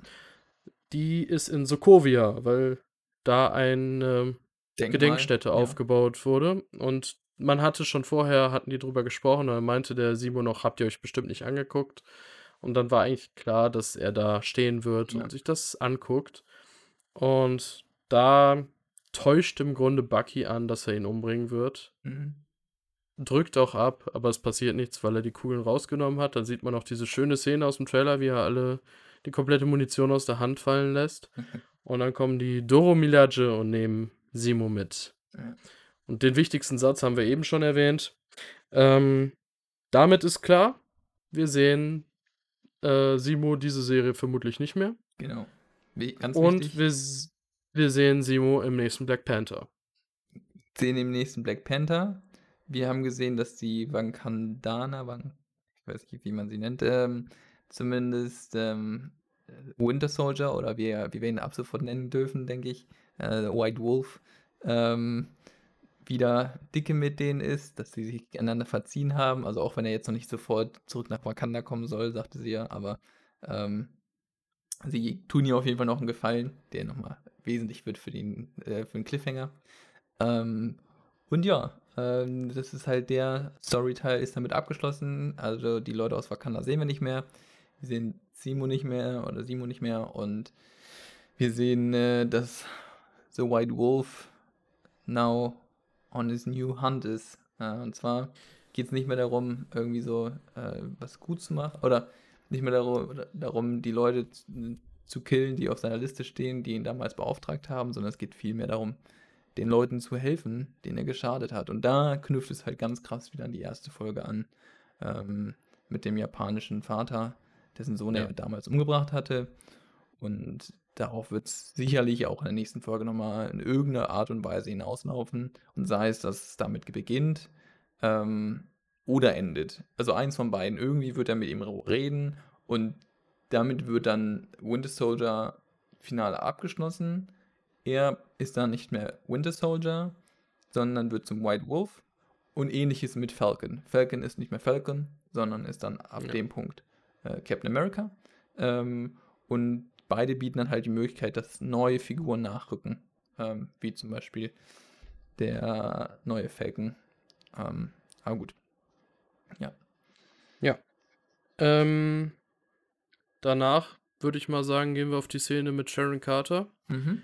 die ist in Sokovia, weil da eine Gedenkstätte ja. aufgebaut wurde. Und man hatte schon vorher, hatten die drüber gesprochen, und dann meinte der Simo noch, habt ihr euch bestimmt nicht angeguckt. Und dann war eigentlich klar, dass er da stehen wird ja. und sich das anguckt. Und da täuscht im Grunde Bucky an, dass er ihn umbringen wird. Mhm. drückt auch ab, aber es passiert nichts, weil er die Kugeln rausgenommen hat. Dann sieht man auch diese schöne Szene aus dem Trailer, wie er alle die komplette Munition aus der Hand fallen lässt. Und dann kommen die Doro Milaje und nehmen Simo mit. Ja. Und den wichtigsten Satz haben wir eben schon erwähnt. Ähm, damit ist klar, wir sehen äh, Simo diese Serie vermutlich nicht mehr. Genau. Wie, ganz Und wichtig, wir, wir sehen Simo im nächsten Black Panther. sehen im nächsten Black Panther. Wir haben gesehen, dass die Wakandana, Wan- ich weiß nicht, wie man sie nennt, ähm, zumindest ähm, Winter Soldier oder wie, wie wir ihn ab sofort nennen dürfen, denke ich, äh, White Wolf, ähm, wieder dicke mit denen ist, dass sie sich einander verziehen haben. Also auch wenn er jetzt noch nicht sofort zurück nach Wakanda kommen soll, sagte sie ja, aber ähm, sie tun ihr auf jeden Fall noch einen Gefallen, der nochmal wesentlich wird für den, äh, für den Cliffhanger. Ähm, und ja, ähm, das ist halt der Storyteil ist damit abgeschlossen. Also die Leute aus Wakanda sehen wir nicht mehr. Wir sehen Simo nicht mehr oder Simo nicht mehr und wir sehen, äh, dass The White Wolf now on his new hunt ist. Äh, und zwar geht es nicht mehr darum, irgendwie so äh, was gut zu machen oder nicht mehr darum, darum die Leute zu, killen, die auf seiner Liste stehen, die ihn damals beauftragt haben, sondern es geht vielmehr darum, den Leuten zu helfen, denen er geschadet hat. Und da knüpft es halt ganz krass wieder an die erste Folge an, ähm, mit dem japanischen Vater, dessen Sohn Ja. er damals umgebracht hatte. Und darauf wird es sicherlich auch in der nächsten Folge nochmal in irgendeiner Art und Weise hinauslaufen. Und sei es, dass es damit beginnt ähm, oder endet. Also eins von beiden. Irgendwie wird er mit ihm reden und damit wird dann Winter Soldier Finale abgeschlossen. Er ist dann nicht mehr Winter Soldier, sondern wird zum White Wolf. Und ähnliches mit Falcon. Falcon ist nicht mehr Falcon, sondern ist dann ab Ja. dem Punkt äh, Captain America. Ähm, und beide bieten dann halt die Möglichkeit, dass neue Figuren nachrücken. Ähm, wie zum Beispiel der neue Falcon. Ähm, aber gut. Ähm, danach würde ich mal sagen, gehen wir auf die Szene mit Sharon Carter. Mhm.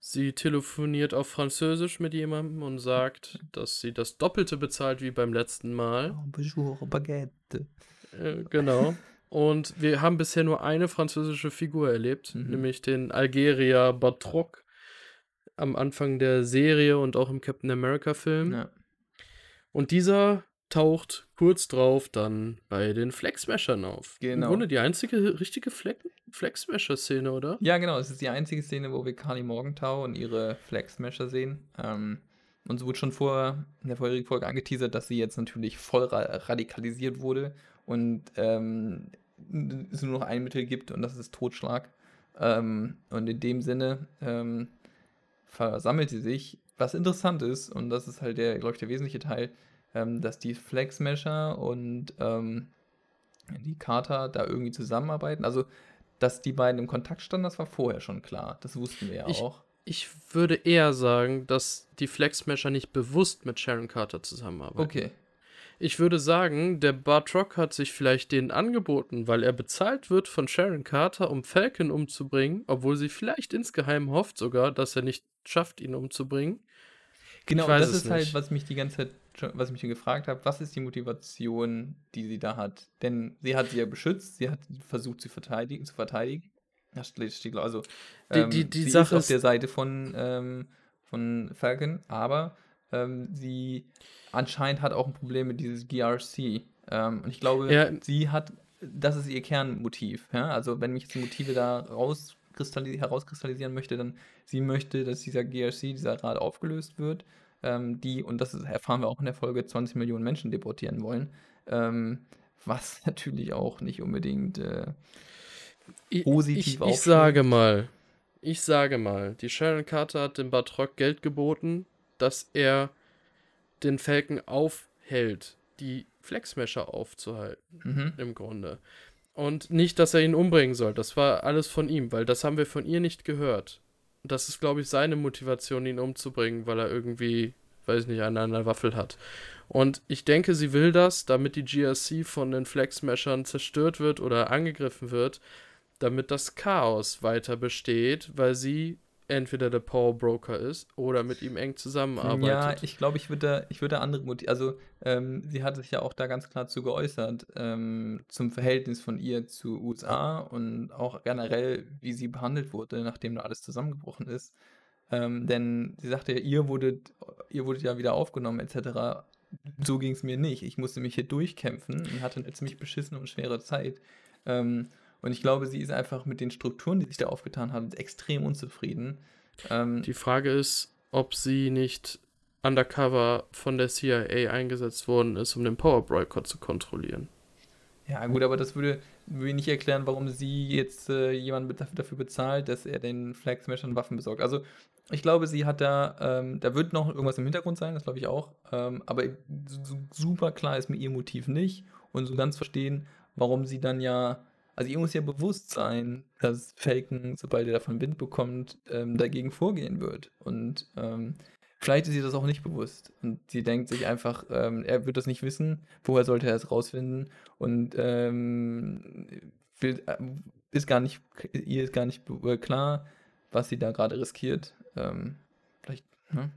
Sie telefoniert auf Französisch mit jemandem und sagt, dass sie das Doppelte bezahlt wie beim letzten Mal. Oh, bonjour, Baguette. Äh, genau. Und wir haben bisher nur eine französische Figur erlebt, Mhm. nämlich den Algerier Batroc am Anfang der Serie und auch im Captain America Film. Ja. Und dieser taucht kurz drauf dann bei den Flag Smashern auf. Im Genau. Grunde die einzige richtige Flag, Flag Smasher Szene, oder? Ja, genau. Es ist die einzige Szene, wo wir Carly Morgenthau und ihre Flag Smasher sehen. Ähm, und es wurde schon vor in der vorherigen Folge angeteasert, dass sie jetzt natürlich voll ra radikalisiert wurde und ähm, es nur noch ein Mittel gibt und das ist Totschlag. Ähm, und in dem Sinne ähm, versammelt sie sich. Was interessant ist, und das ist halt der, glaube ich, der wesentliche Teil, ähm, dass die Flag Smasher und ähm, die Carter da irgendwie zusammenarbeiten. Also, dass die beiden im Kontakt standen, das war vorher schon klar. Das wussten wir ja Ich- auch. Ich würde eher sagen, dass die Flag Smasher nicht bewusst mit Sharon Carter zusammenarbeiten. Okay. Ich würde sagen, der Bartrock hat sich vielleicht denen angeboten, weil er bezahlt wird von Sharon Carter, um Falcon umzubringen, obwohl sie vielleicht insgeheim hofft sogar, dass er nicht schafft, ihn umzubringen. Genau, das ist halt, nicht. was mich die ganze Zeit, was ich mich gefragt habe, was ist die Motivation, die sie da hat? Denn sie hat sie ja beschützt, sie hat versucht, sie verteidigen, zu verteidigen. Also, Die- ähm, die- die sie Sache ist auf ist- der Seite von, ähm, von Falcon, aber ähm, sie anscheinend hat auch ein Problem mit dieses GRC. Ähm, und ich glaube, Ja. sie hat, das ist ihr Kernmotiv. Ja? Also, wenn mich jetzt die Motive da rauskristalli herauskristallisieren möchte, dann sie möchte, dass dieser GRC, dieser Rat aufgelöst wird, ähm, die, und das ist, erfahren wir auch in der Folge, 20 Millionen Menschen deportieren wollen. Ähm, was natürlich auch nicht unbedingt äh, Ich, Positiv ich, ich aufschlägt. sage mal, ich sage mal, die Sharon Carter hat dem Bartrock Geld geboten, dass er den Falcon aufhält, die Flag Smasher aufzuhalten. mhm. im Grunde. Und nicht, dass er ihn umbringen soll. Das war alles von ihm, weil das haben wir von ihr nicht gehört. Das ist, glaube ich, seine Motivation, ihn umzubringen, weil er irgendwie, weiß nicht, eine an der Waffel hat. Und ich denke, sie will das, damit die GRC von den Flag Smashern zerstört wird oder angegriffen wird, damit das Chaos weiter besteht, weil sie entweder der Power Broker ist oder mit ihm eng zusammenarbeitet. Ja, ich glaube, ich würde ich würde andere Motive. Also, ähm, sie hat sich ja auch da ganz klar zu geäußert, ähm, zum Verhältnis von ihr zu USA und auch generell, wie sie behandelt wurde, nachdem da alles zusammengebrochen ist. Ähm, denn sie sagte ihr wurde, ihr wurde ja wieder aufgenommen, etc. So ging es mir nicht. Ich musste mich hier durchkämpfen und hatte eine ziemlich beschissene und schwere Zeit. Ähm, und ich glaube, sie ist einfach mit den Strukturen, die sich da aufgetan haben, extrem unzufrieden. Ähm, die Frage ist, ob sie nicht undercover von der CIA eingesetzt worden ist, um den Power Boycott zu kontrollieren. Ja, gut, aber das würde, würde nicht erklären, warum sie jetzt äh, jemanden dafür bezahlt, dass er den Flag Smashern Waffen besorgt. Also, ich glaube, sie hat da, ähm, da wird noch irgendwas im Hintergrund sein, das glaube ich auch. Ähm, aber super klar ist mir ihr Motiv nicht und so ganz verstehen, warum sie dann ja also ihr muss ja bewusst sein, dass Falcon, sobald er davon Wind bekommt, ähm, dagegen vorgehen wird. Und ähm, vielleicht ist ihr das auch nicht bewusst. Und sie denkt sich einfach, ähm, er wird das nicht wissen, woher sollte er es rausfinden? Und ähm, will, äh, ist gar nicht, ihr ist gar nicht äh, klar, was sie da gerade riskiert. Ähm, vielleicht, ne?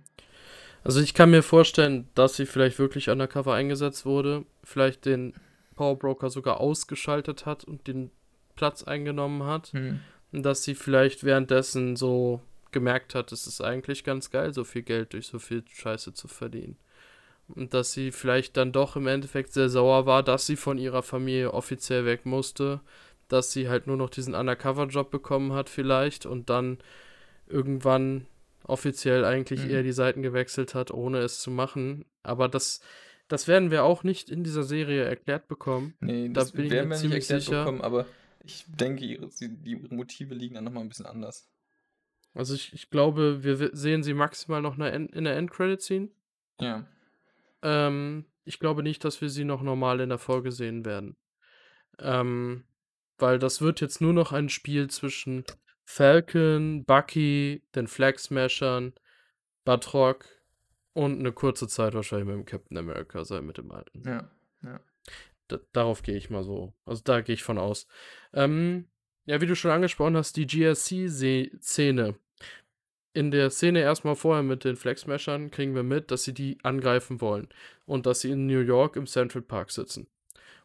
Also ich kann mir vorstellen, dass sie vielleicht wirklich undercover eingesetzt wurde, vielleicht den Powerbroker sogar ausgeschaltet hat und den Platz eingenommen hat. Mhm. Und dass sie vielleicht währenddessen so gemerkt hat, es ist eigentlich ganz geil, so viel Geld durch so viel Scheiße zu verdienen. Und dass sie vielleicht dann doch im Endeffekt sehr sauer war, dass sie von ihrer Familie offiziell weg musste, dass sie halt nur noch diesen Undercover-Job bekommen hat vielleicht und dann irgendwann offiziell eigentlich mhm. eher die Seiten gewechselt hat, ohne es zu machen. Aber das, das werden wir auch nicht in dieser Serie erklärt bekommen. Nee, das da bin werden ich mir nicht erklärt sicher. bekommen, aber ich denke, ihre, die Motive liegen dann nochmal ein bisschen anders. Also ich, ich glaube, wir sehen sie maximal noch in der Endcredit-Scene. Ja. Ähm, ich glaube nicht, dass wir sie noch normal in der Folge sehen werden. Ähm, weil das wird jetzt nur noch ein Spiel zwischen Falcon, Bucky, den Flag Smashern, Batroc und eine kurze Zeit wahrscheinlich mit dem Captain America sein, mit dem alten. Ja, ja. D darauf gehe ich mal so. Also da gehe ich von aus. Ähm, ja, wie du schon angesprochen hast, die GSC-Szene. In der Szene erstmal vorher mit den Flexmashern kriegen wir mit, dass sie die angreifen wollen. Und dass sie in New York im Central Park sitzen.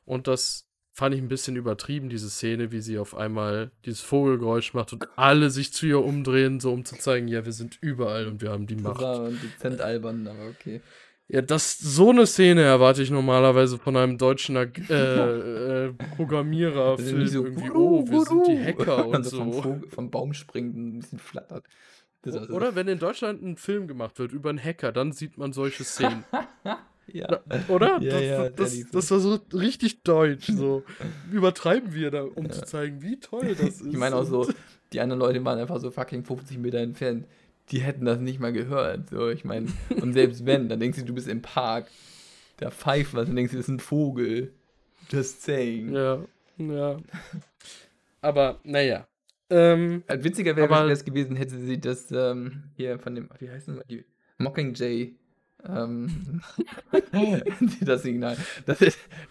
Und das fand ich ein bisschen übertrieben, diese Szene, wie sie auf einmal dieses Vogelgeräusch macht und alle sich zu ihr umdrehen, so um zu zeigen, ja, wir sind überall und wir haben die Macht. Das war dezent albern, aber okay. Ja, das, so eine Szene erwarte ich normalerweise von einem deutschen äh, äh, Programmierer. So, irgendwie, oh, wir sind die Hacker und, und so. Vom, Vogel, vom Baum springt und ein bisschen flattert. Oder wenn in Deutschland ein Film gemacht wird über einen Hacker, dann sieht man solche Szenen. Ja. Oder? Ja, das, ja, das, das, war so richtig deutsch. So übertreiben wir da, um zu zeigen, wie toll das ist. Ich meine auch so, die anderen Leute waren einfach so fucking 50 Meter entfernt. Die hätten das nicht mal gehört. So, ich meine, und selbst wenn, dann denkst du, du bist im Park, da pfeift was, dann denkst du, das ist ein Vogel. Just saying. Ja, ja. Aber, naja. Ähm, Witziger wäre es gewesen, hätte sie das ähm, hier von dem, wie heißt denn die Mockingjay ähm, das Signal. Das,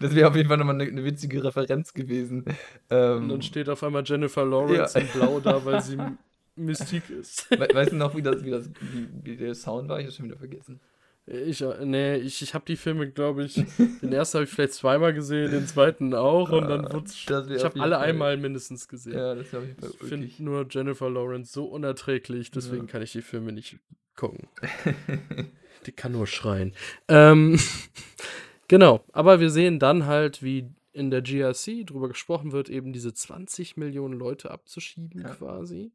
das wäre auf jeden Fall nochmal eine, eine witzige Referenz gewesen. Ähm, Und dann steht auf einmal Jennifer Lawrence ja. in Blau da, weil sie Mystik ist. We weißt du noch, wie, das, wie, das, wie, wie der Sound war? Ich habe schon wieder vergessen. Ich, äh, nee, ich, ich habe die Filme, glaube ich, den ersten habe ich vielleicht zweimal gesehen, den zweiten auch und dann wurde Ich habe alle Fall. einmal mindestens gesehen. Ja, das habe ich Ich finde nur Jennifer Lawrence so unerträglich, deswegen ja. kann ich die Filme nicht gucken. Die kann nur schreien. Ähm, genau, aber wir sehen dann halt, wie in der GRC drüber gesprochen wird, eben diese 20 Millionen Leute abzuschieben ja. quasi.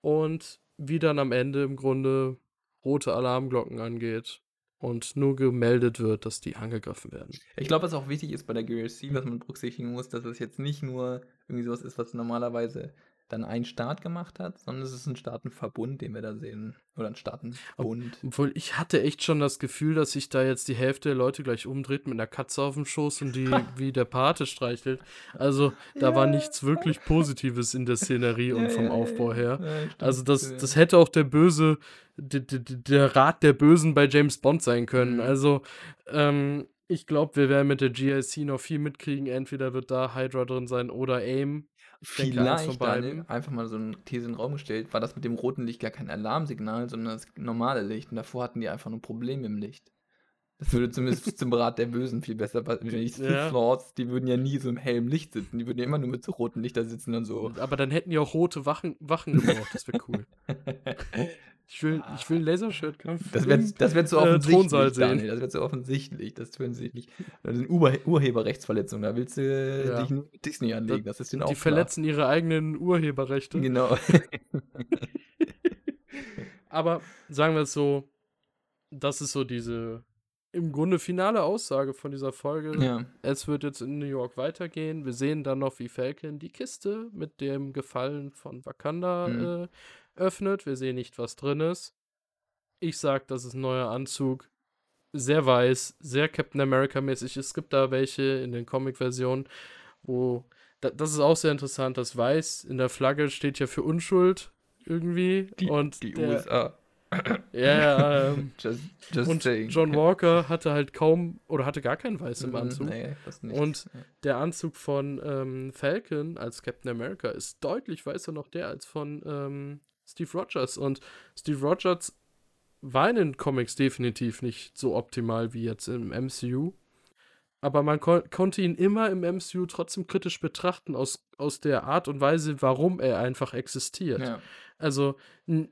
Und wie dann am Ende im Grunde rote Alarmglocken angeht und nur gemeldet wird, dass die angegriffen werden. Ich glaube, was auch wichtig ist bei der GRC, was man berücksichtigen muss, dass es jetzt nicht nur irgendwie sowas ist, was normalerweise dann ein Staat gemacht hat, sondern es ist ein Staatenverbund, den wir da sehen. Oder ein Staatenbund. Obwohl, ich hatte echt schon das Gefühl, dass sich da jetzt die Hälfte der Leute gleich umdreht mit einer Katze auf dem Schoß und die wie der Pate streichelt. Also, da ja. war nichts wirklich Positives in der Szenerie und vom Aufbau her. also, das, das hätte auch der böse, der, der Rat der Bösen bei James Bond sein können. Mhm. Also, ähm, Ich glaube, wir werden mit der GIC noch viel mitkriegen. Entweder wird da Hydra drin sein oder AIM. Vielleicht, Daniel, einfach mal so eine These in den Raum gestellt, war das mit dem roten Licht gar kein Alarmsignal, sondern das normale Licht. Und davor hatten die einfach nur Probleme im Licht. Das würde zumindest zum Rat der Bösen viel besser passen. Wenn ich ja. Lords, die würden ja nie so im hellen Licht sitzen. Die würden ja immer nur mit so roten Lichtern sitzen und so. Aber dann hätten die auch rote Wachen, Wachen gebraucht. Das wäre cool. ich will, ich will einen Lasershirt-Kampf. Das wäre das wär zu äh, offensichtlich, Daniel. Das wäre zu offensichtlich. Das ist nicht. Das sind Ur Urheberrechtsverletzungen. Da willst du ja. dich nur mit Disney anlegen. Das ist den auch Die verletzen ihre eigenen Urheberrechte. Genau. Aber sagen wir es so, das ist so diese im Grunde finale Aussage von dieser Folge. Ja. Es wird jetzt in New York weitergehen. Wir sehen dann noch, wie Falcon die Kiste mit dem Gefallen von Wakanda mhm. äh, öffnet. Wir sehen nicht, was drin ist. Ich sag, das ist ein neuer Anzug. Sehr weiß, sehr Captain America-mäßig. Es gibt da welche in den Comic-Versionen, wo. Da, das ist auch sehr interessant. Das Weiß in der Flagge steht ja für Unschuld irgendwie. Die, und die der, USA. Ja, ähm, just, just und saying. John Walker hatte halt kaum oder hatte gar keinen Weiß im mhm, Anzug. Nee, und der Anzug von ähm, Falcon als Captain America ist deutlich weißer noch der als von ähm, Steve Rogers. Und Steve Rogers war in den Comics definitiv nicht so optimal wie jetzt im MCU. Aber man kon konnte ihn immer im MCU trotzdem kritisch betrachten, aus, aus der Art und Weise, warum er einfach existiert. Ja. Also,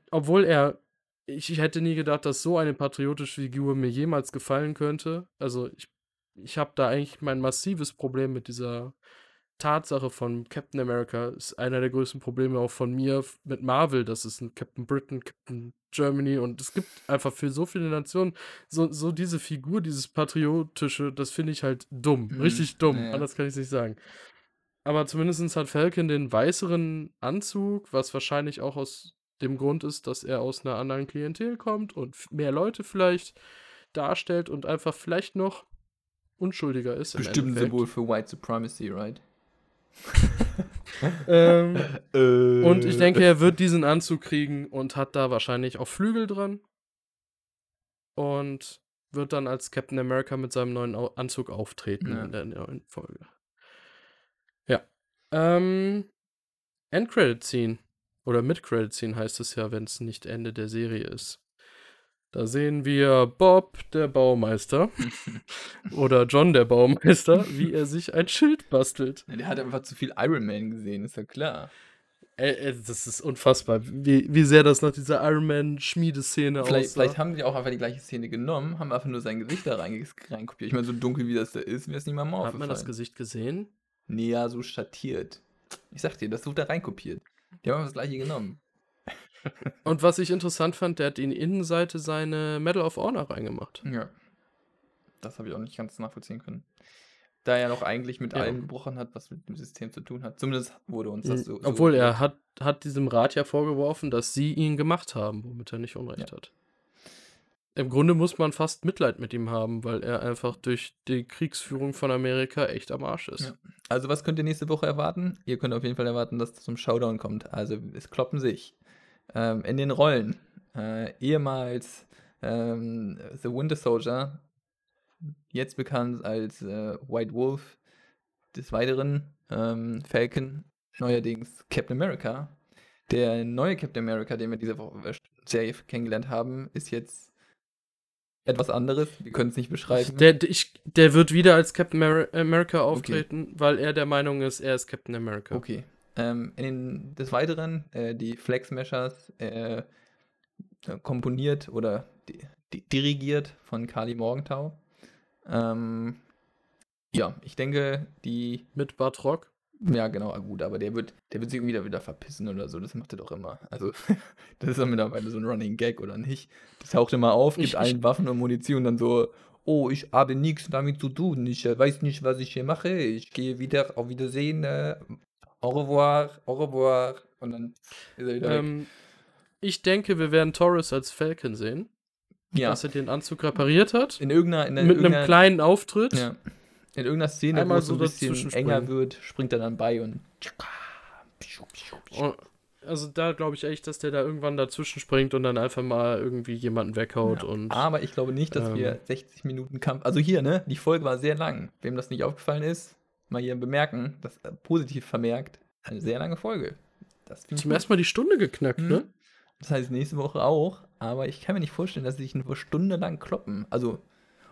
obwohl er ich, ich hätte nie gedacht, dass so eine patriotische Figur mir jemals gefallen könnte. Also ich, ich habe da eigentlich mein massives Problem mit dieser Tatsache von Captain America. Ist einer der größten Probleme auch von mir mit Marvel. Das ist ein Captain Britain, Captain Germany und es gibt einfach für so viele Nationen so, so diese Figur, dieses patriotische, das finde ich halt dumm. Mhm. Richtig dumm. Ja. Anders kann ich es nicht sagen. Aber zumindest hat Falcon den weißeren Anzug, was wahrscheinlich auch aus dem Grund ist, dass er aus einer anderen Klientel kommt und mehr Leute vielleicht darstellt und einfach vielleicht noch unschuldiger ist. Bestimmt ein Symbol für White Supremacy, right? ähm, äh. Und ich denke, er wird diesen Anzug kriegen und hat da wahrscheinlich auch Flügel dran. Und wird dann als Captain America mit seinem neuen Anzug auftreten ja. in der neuen Folge. Ja. Ähm, Endcredit Scene. Oder Mid-Credit-Scene heißt es ja, wenn es nicht Ende der Serie ist. Da sehen wir Bob, der Baumeister, oder John, der Baumeister, wie er sich ein Schild bastelt. Der hat einfach zu viel Iron Man gesehen, ist ja klar. Ey, ey, das ist unfassbar, wie, wie sehr das nach dieser Iron Man-Schmiedeszene aussieht. Vielleicht haben die auch einfach die gleiche Szene genommen, haben einfach nur sein Gesicht da reinkopiert. Ich meine, so dunkel wie das da ist, wäre es nicht mal mal Hat man das Gesicht gesehen? Nee, ja, so schattiert. Ich sag dir, das wird da reinkopiert. Die haben das gleiche genommen. Und was ich interessant fand, der hat in die Innenseite seine Medal of Honor reingemacht. Ja. Das habe ich auch nicht ganz nachvollziehen können. Da er noch eigentlich mit ja. allem gebrochen hat, was mit dem System zu tun hat. Zumindest wurde uns das so. Obwohl so er hat, hat diesem Rat ja vorgeworfen, dass sie ihn gemacht haben, womit er nicht Unrecht ja. hat. Im Grunde muss man fast Mitleid mit ihm haben, weil er einfach durch die Kriegsführung von Amerika echt am Arsch ist. Ja. Also, was könnt ihr nächste Woche erwarten? Ihr könnt auf jeden Fall erwarten, dass es zum Showdown kommt. Also, es kloppen sich ähm, in den Rollen. Äh, ehemals ähm, The Winter Soldier, jetzt bekannt als äh, White Wolf, des Weiteren ähm, Falcon, neuerdings Captain America. Der neue Captain America, den wir diese Woche Serie kennengelernt haben, ist jetzt etwas anderes. Wir können es nicht beschreiben. Der, ich, der wird wieder als Captain America auftreten, okay. weil er der Meinung ist, er ist Captain America. Okay. Ähm, in des Weiteren, äh, die Flag Smashers äh, komponiert oder di di dirigiert von Kali Morgenthau. Ähm, ja, ich denke, die. Mit Bart Rock? Ja, genau, ah, gut, aber der wird, der wird sich irgendwie wieder verpissen oder so. Das macht er doch immer. Also, das ist ja mittlerweile so ein Running Gag oder nicht. Das taucht immer auf, gibt ich, allen ich, Waffen und Munition dann so, oh, ich habe nichts damit zu tun. Ich weiß nicht, was ich hier mache. Ich gehe wieder, auf Wiedersehen. Äh, au revoir, au revoir. Und dann ist er wieder ähm, weg. Ich denke, wir werden Torres als Falcon sehen. Ja. Dass er den Anzug repariert hat. In irgendeiner. In mit irgendeiner, einem kleinen Auftritt. Ja in irgendeiner Szene, Einmal wo es so ein bisschen enger wird, springt er dann bei und. Und, also da glaube ich echt, dass der da irgendwann dazwischen springt und dann einfach mal irgendwie jemanden weghaut. Ja, und, aber ich glaube nicht, dass ähm, wir 60 Minuten Kampf. Also hier, ne? Die Folge war sehr lang. Wem das nicht aufgefallen ist, mal hier bemerken, das äh, positiv vermerkt, eine sehr lange Folge. Das Zum ersten Mal die Stunde geknackt, Mhm. ne? Das heißt nächste Woche auch, aber ich kann mir nicht vorstellen, dass sie sich nur stundenlang kloppen. Also,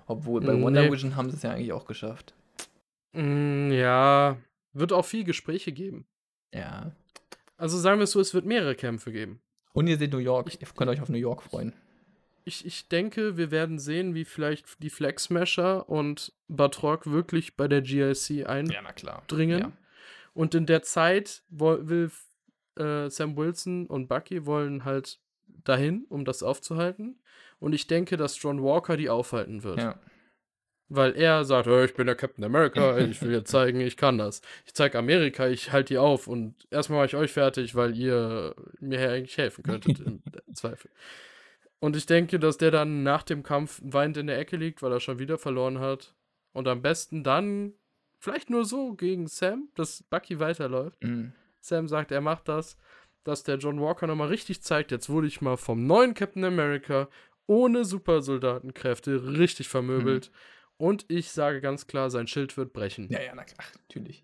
obwohl bei Nee. Wonder Vision haben sie es ja eigentlich auch geschafft. Mm, ja, wird auch viel Gespräche geben. Ja. Also sagen wir es so, es wird mehrere Kämpfe geben. Und ihr seht New York. Ich- ihr könnt euch auf New York freuen. Ich, ich denke, wir werden sehen, wie vielleicht die Flag Smasher und Batroc wirklich bei der GLC ein na klar. dringen. Ja. Und in der Zeit will äh, Sam Wilson und Bucky wollen halt dahin, um das aufzuhalten. Und ich denke, dass John Walker die aufhalten wird. ja. Weil er sagt, "Hey, ich bin der Captain America, ich will jetzt zeigen, ich kann das. Ich zeige Amerika, ich halte die auf und erstmal mache ich euch fertig, weil ihr mir ja eigentlich helfen könntet im Zweifel. Und ich denke, dass der dann nach dem Kampf weinend in der Ecke liegt, weil er schon wieder verloren hat. Und am besten dann, vielleicht nur so gegen Sam, dass Bucky weiterläuft. Mhm. Sam sagt, er macht das, dass der John Walker nochmal richtig zeigt, jetzt wurde ich mal vom neuen Captain America ohne Supersoldatenkräfte richtig vermöbelt. Und ich sage ganz klar, sein Schild wird brechen. Ja, ja, na klar. Natürlich.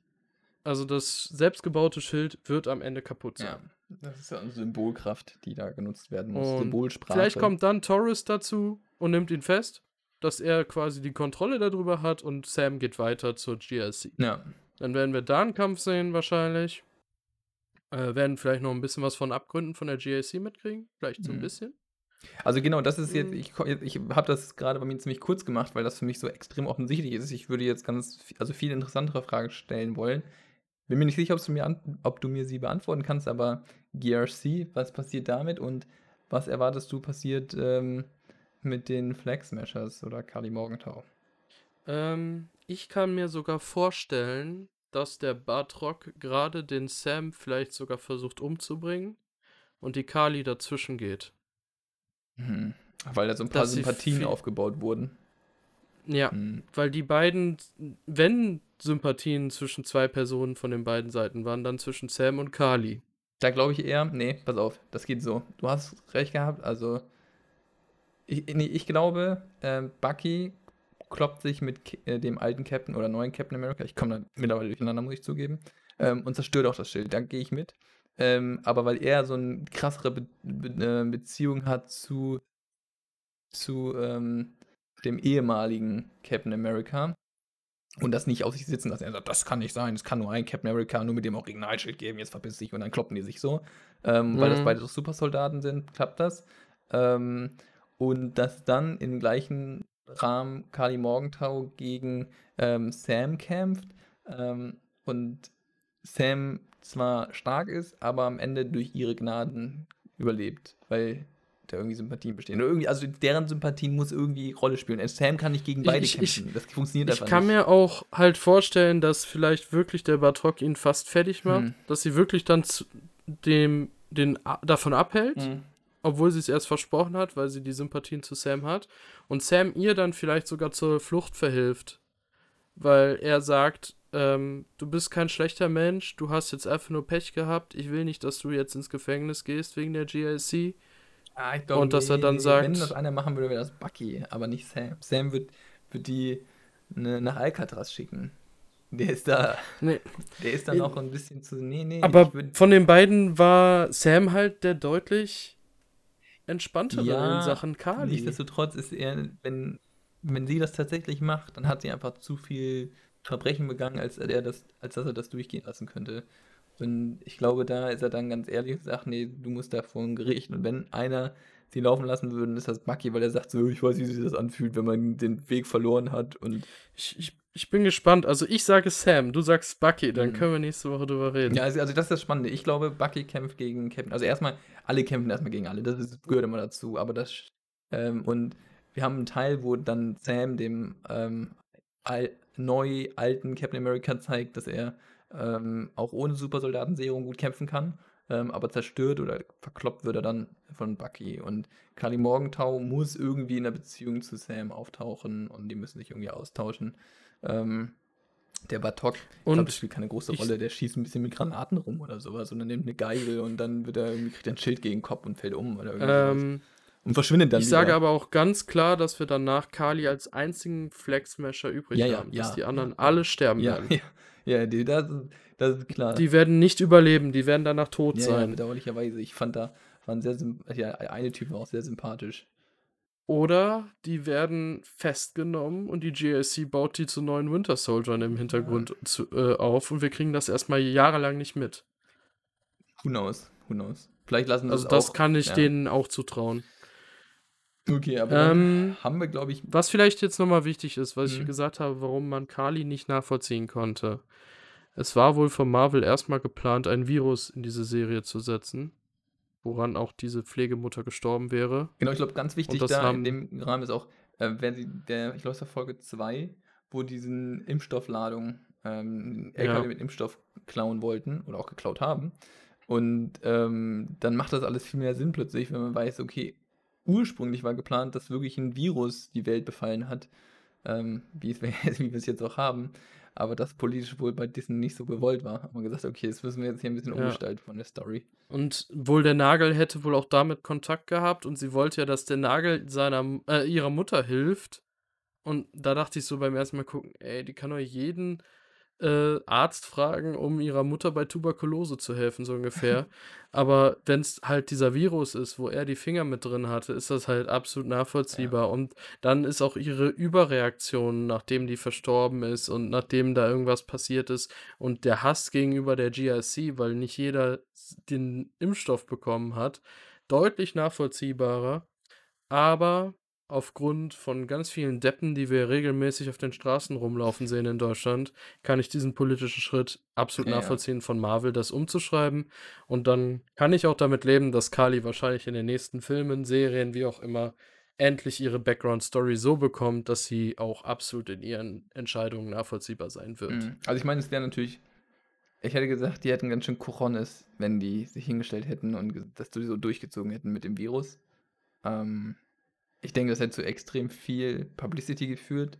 Also das selbstgebaute Schild wird am Ende kaputt sein. Ja. Das ist ja eine Symbolkraft, die da genutzt werden muss. Und Symbolsprache. Vielleicht kommt dann Torres dazu und nimmt ihn fest, dass er quasi die Kontrolle darüber hat und Sam geht weiter zur GLC. Ja. Dann werden wir da einen Kampf sehen wahrscheinlich. Äh, werden vielleicht noch ein bisschen was von Abgründen von der GLC mitkriegen. Vielleicht so ein Mhm. bisschen. Also genau, das ist jetzt, Mhm. ich, ich habe das gerade bei mir ziemlich kurz gemacht, weil das für mich so extrem offensichtlich ist. Ich würde jetzt ganz, also viel interessantere Fragen stellen wollen. Bin mir nicht sicher, ob du mir, an, ob du mir sie beantworten kannst, aber GRC, was passiert damit und was erwartest du passiert ähm, mit den Flag Smashers oder Kali Morgenthau? Ähm, ich kann mir sogar vorstellen, dass der Bartrock gerade den Sam vielleicht sogar versucht umzubringen und die Kali dazwischen geht. Mhm. Weil da so ein paar Dass Sympathien aufgebaut wurden. Ja, Mhm. weil die beiden, wenn Sympathien zwischen zwei Personen von den beiden Seiten waren, dann zwischen Sam und Kali. Da glaube ich eher, nee, pass auf, das geht so. Du hast recht gehabt, also ich, nee, ich glaube, ähm, Bucky kloppt sich mit äh, dem alten Captain oder neuen Captain America, ich komme da mittlerweile durcheinander, muss ich zugeben, ähm, und zerstört auch das Schild, da gehe ich mit. Ähm, aber weil er so eine krassere Be Be äh, Beziehung hat zu, zu ähm, dem ehemaligen Captain America und das nicht auf sich sitzen lassen. Er sagt, das kann nicht sein, es kann nur ein Captain America, nur mit dem Originalschild geben, jetzt verpiss dich und dann kloppen die sich so. Ähm, Weil das Mhm. beide so Supersoldaten sind, klappt das. Ähm, und dass dann im gleichen Rahmen Kali Morgenthau gegen ähm, Sam kämpft ähm, und Sam zwar stark ist, aber am Ende durch ihre Gnaden überlebt, weil da irgendwie Sympathien bestehen. Oder irgendwie, also deren Sympathien muss irgendwie Rolle spielen. Und Sam kann nicht gegen Ich- beide ich- ich- kämpfen. das funktioniert Ich einfach kann nicht. mir auch halt vorstellen, dass vielleicht wirklich der Bartok ihn fast fertig macht, Hm. dass sie wirklich dann dem den davon abhält, Mhm. obwohl sie es erst versprochen hat, weil sie die Sympathien zu Sam hat und Sam ihr dann vielleicht sogar zur Flucht verhilft, weil er sagt, ähm, du bist kein schlechter Mensch, du hast jetzt einfach nur Pech gehabt, ich will nicht, dass du jetzt ins Gefängnis gehst wegen der GLC. Ah, ich glaub, Und dass er dann sagt- Wenn das einer machen würde, wäre das Bucky, aber nicht Sam. Sam wird, wird die ne, nach Alcatraz schicken. Der ist da, Nee. der ist dann auch ein bisschen zu. Nee, nee. Aber von den beiden war Sam halt der deutlich entspanntere Ja, in Sachen Kali. Nichtsdestotrotz ist er, wenn, wenn sie das tatsächlich macht, dann hat sie einfach zu viel Verbrechen begangen, als er das, als dass er das durchgehen lassen könnte. Und ich glaube, da ist er dann ganz ehrlich und sagt, nee, du musst da vor ein Gericht. Und wenn einer sie laufen lassen würde, ist das Bucky, weil er sagt so, ich weiß, wie sich das anfühlt, wenn man den Weg verloren hat. Und Ich, ich, ich bin gespannt. Also ich sage Sam, du sagst Bucky, dann Mhm. können wir nächste Woche drüber reden. ja, also, also das ist das Spannende. Ich glaube, Bucky kämpft gegen Captain. Also erstmal, alle kämpfen erstmal gegen alle. Das ist, gehört immer dazu. Aber das ähm, und wir haben einen Teil, wo dann Sam dem ähm, al neu alten Captain America zeigt, dass er ähm, auch ohne Supersoldatenserum gut kämpfen kann. Ähm, aber zerstört oder verkloppt wird er dann von Bucky. Und Kali Morgenthau muss irgendwie in der Beziehung zu Sam auftauchen und die müssen sich irgendwie austauschen. Ähm, Der Batok, ich glaube, das spielt keine große Rolle. Der schießt ein bisschen mit Granaten rum oder sowas und dann nimmt eine Geige und dann wird er irgendwie kriegt er ein Schild gegen den Kopf und fällt um oder ähm, und verschwindet dann. Ich wieder. sage aber auch ganz klar, dass wir danach Kali als einzigen Flag-Smasher übrig ja, haben. Ja, dass ja, die anderen alle sterben werden. Ja, die, das, das ist klar. Die werden nicht überleben, die werden danach tot ja, sein. Ja, bedauerlicherweise. Ich fand da waren sehr ja, eine Typ war auch sehr sympathisch. Oder die werden festgenommen und die GSC baut die zu neuen Winter Soldiern im Hintergrund ja. zu, äh, auf und wir kriegen das erstmal jahrelang nicht mit. Who knows? Who knows? Vielleicht lassen sie Also das auch, kann ich ja. denen auch zutrauen. Okay, aber ähm, haben wir, glaube ich. Was vielleicht jetzt nochmal wichtig ist, was mhm. ich gesagt habe, warum man Kali nicht nachvollziehen konnte. Es war wohl von Marvel erstmal geplant, ein Virus in diese Serie zu setzen woran auch diese Pflegemutter gestorben wäre. Genau, ich glaube, ganz wichtig da haben, in dem Rahmen ist auch, äh, wenn sie, der, ich glaube, es war Folge 2, wo diesen Impfstoffladung, ähm, LKW ja. mit Impfstoff klauen wollten oder auch geklaut haben. Und ähm, dann macht das alles viel mehr Sinn plötzlich, wenn man weiß, okay, ursprünglich war geplant, dass wirklich ein Virus die Welt befallen hat, ähm, wie, wie wir es jetzt auch haben aber das politisch wohl bei Disney nicht so gewollt war. Hat man gesagt, okay, das müssen wir jetzt hier ein bisschen ja. umgestalten von der Story. Und wohl der Nagel hätte wohl auch damit Kontakt gehabt und sie wollte ja, dass der Nagel seiner, äh, ihrer Mutter hilft. Und da dachte ich so beim ersten Mal gucken, ey, die kann euch jeden äh, Arzt fragen, um ihrer Mutter bei Tuberkulose zu helfen, so ungefähr. Aber wenn es halt dieser Virus ist, wo er die Finger mit drin hatte, ist das halt absolut nachvollziehbar. Ja. Und dann ist auch ihre Überreaktion, nachdem die verstorben ist und nachdem da irgendwas passiert ist und der Hass gegenüber der GRC, weil nicht jeder den Impfstoff bekommen hat, deutlich nachvollziehbarer. Aber aufgrund von ganz vielen Deppen, die wir regelmäßig auf den Straßen rumlaufen sehen in Deutschland, kann ich diesen politischen Schritt absolut ja, nachvollziehen von Marvel, das umzuschreiben. Und dann kann ich auch damit leben, dass Kali wahrscheinlich in den nächsten Filmen, Serien, wie auch immer, endlich ihre Background-Story so bekommt, dass sie auch absolut in ihren Entscheidungen nachvollziehbar sein wird. Mhm. Also ich meine, es wäre natürlich, ich hätte gesagt, die hätten ganz schön Cojones, wenn die sich hingestellt hätten und das so durchgezogen hätten mit dem Virus. Ähm, ich denke, das hat zu extrem viel Publicity geführt.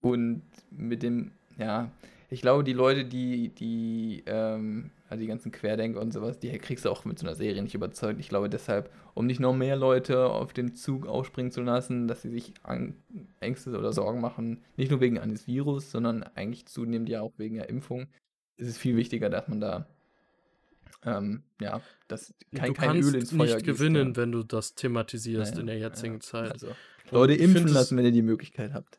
Und mit dem, ja, ich glaube, die Leute, die, die, ähm, also die ganzen Querdenker und sowas, die kriegst du auch mit so einer Serie nicht überzeugt. Ich glaube deshalb, um nicht noch mehr Leute auf den Zug aufspringen zu lassen, dass sie sich Ängste oder Sorgen machen, nicht nur wegen eines Virus, sondern eigentlich zunehmend ja auch wegen der Impfung, ist es viel wichtiger, dass man da ähm, ja, das kein, du kein Öl ins Feuer nicht gewinnen, ja. wenn du das thematisierst naja, in der jetzigen ja. Zeit. Also, Leute impfen lassen, wenn ihr die Möglichkeit habt.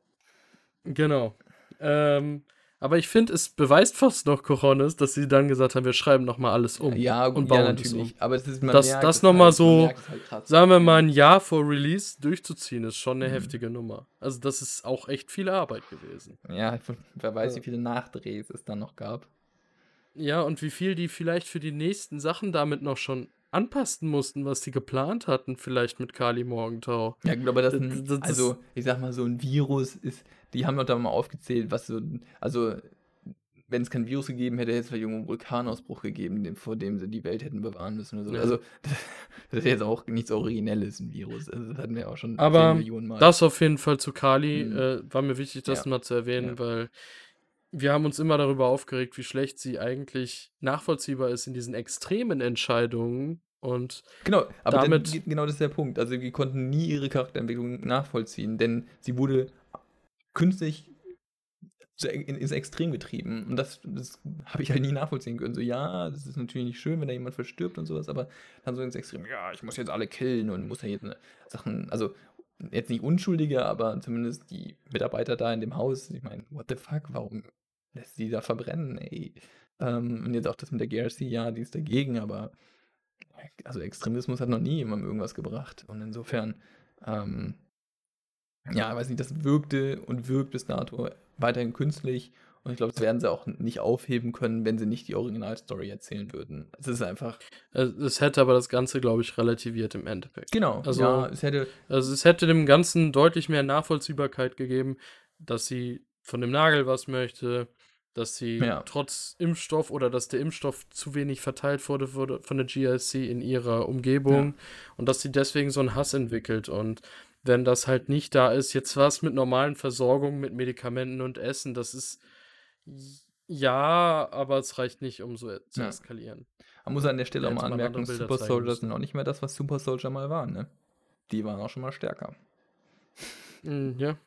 Genau. Ähm, aber ich finde, es beweist fast noch Coronis, dass sie dann gesagt haben, wir schreiben nochmal alles um. Ja, und bauen ja, natürlich. Um. Aber es ist, man das, merkt, das nochmal halt, so, halt sagen wir mal, ein Jahr vor Release durchzuziehen, ist schon eine mhm. heftige Nummer. Also, das ist auch echt viel Arbeit gewesen. Ja, wer weiß, wie viele Nachdrehs es dann noch gab. Ja, und wie viel die vielleicht für die nächsten Sachen damit noch schon anpassen mussten, was die geplant hatten, vielleicht mit Kali Morgentau. Ja, aber das, das, das also ich sag mal, so ein Virus ist, die haben doch da mal aufgezählt, was so, also wenn es kein Virus gegeben hätte, hätte es vielleicht einen Vulkanausbruch gegeben, vor dem sie die Welt hätten bewahren müssen oder so. Ja. Also das, das, ist jetzt auch nichts Originelles, ein Virus. Also das hatten wir auch schon Aber Millionen Mal. Das auf jeden Fall zu Kali mhm. äh, war mir wichtig, das ja. mal zu erwähnen, ja. weil wir haben uns immer darüber aufgeregt, wie schlecht sie eigentlich nachvollziehbar ist in diesen extremen Entscheidungen. Und genau, aber damit dann, genau das ist der Punkt. Also wir konnten nie ihre Charakterentwicklung nachvollziehen, denn sie wurde künstlich ins Extrem getrieben. Und das, das habe ich halt nie nachvollziehen können. So, ja, das ist natürlich nicht schön, wenn da jemand verstirbt und sowas, aber dann so ins Extrem, ja, ich muss jetzt alle killen und muss ja jetzt Sachen, also jetzt nicht Unschuldige, aber zumindest die Mitarbeiter da in dem Haus, ich meine, what the fuck, warum lässt die da verbrennen, ey. Ähm, und jetzt auch das mit der GRC, ja, die ist dagegen, aber also Extremismus hat noch nie jemandem irgendwas gebracht. Und insofern, ähm, ja, weiß nicht, das wirkte und wirkt bis dato weiterhin künstlich. Und ich glaube, das werden sie auch nicht aufheben können, wenn sie nicht die Originalstory erzählen würden. Es ist einfach. Es hätte aber das Ganze, glaube ich, relativiert im Endeffekt. Genau. Also, ja, es hätte. Also es hätte dem Ganzen deutlich mehr Nachvollziehbarkeit gegeben, dass sie von dem Nagel was möchte, dass sie ja. trotz Impfstoff oder dass der Impfstoff zu wenig verteilt wurde, von der GLC in ihrer Umgebung ja. und dass sie deswegen so einen Hass entwickelt und wenn das halt nicht da ist, jetzt was mit normalen Versorgungen, mit Medikamenten und Essen, das ist Ja, aber es reicht nicht, um so zu ja. eskalieren. Man muss an der Stelle auch mal anmerken, Super Soldier sind auch nicht mehr das, was Super Soldier mal waren, ne? Die waren auch schon mal stärker. Mm, ja.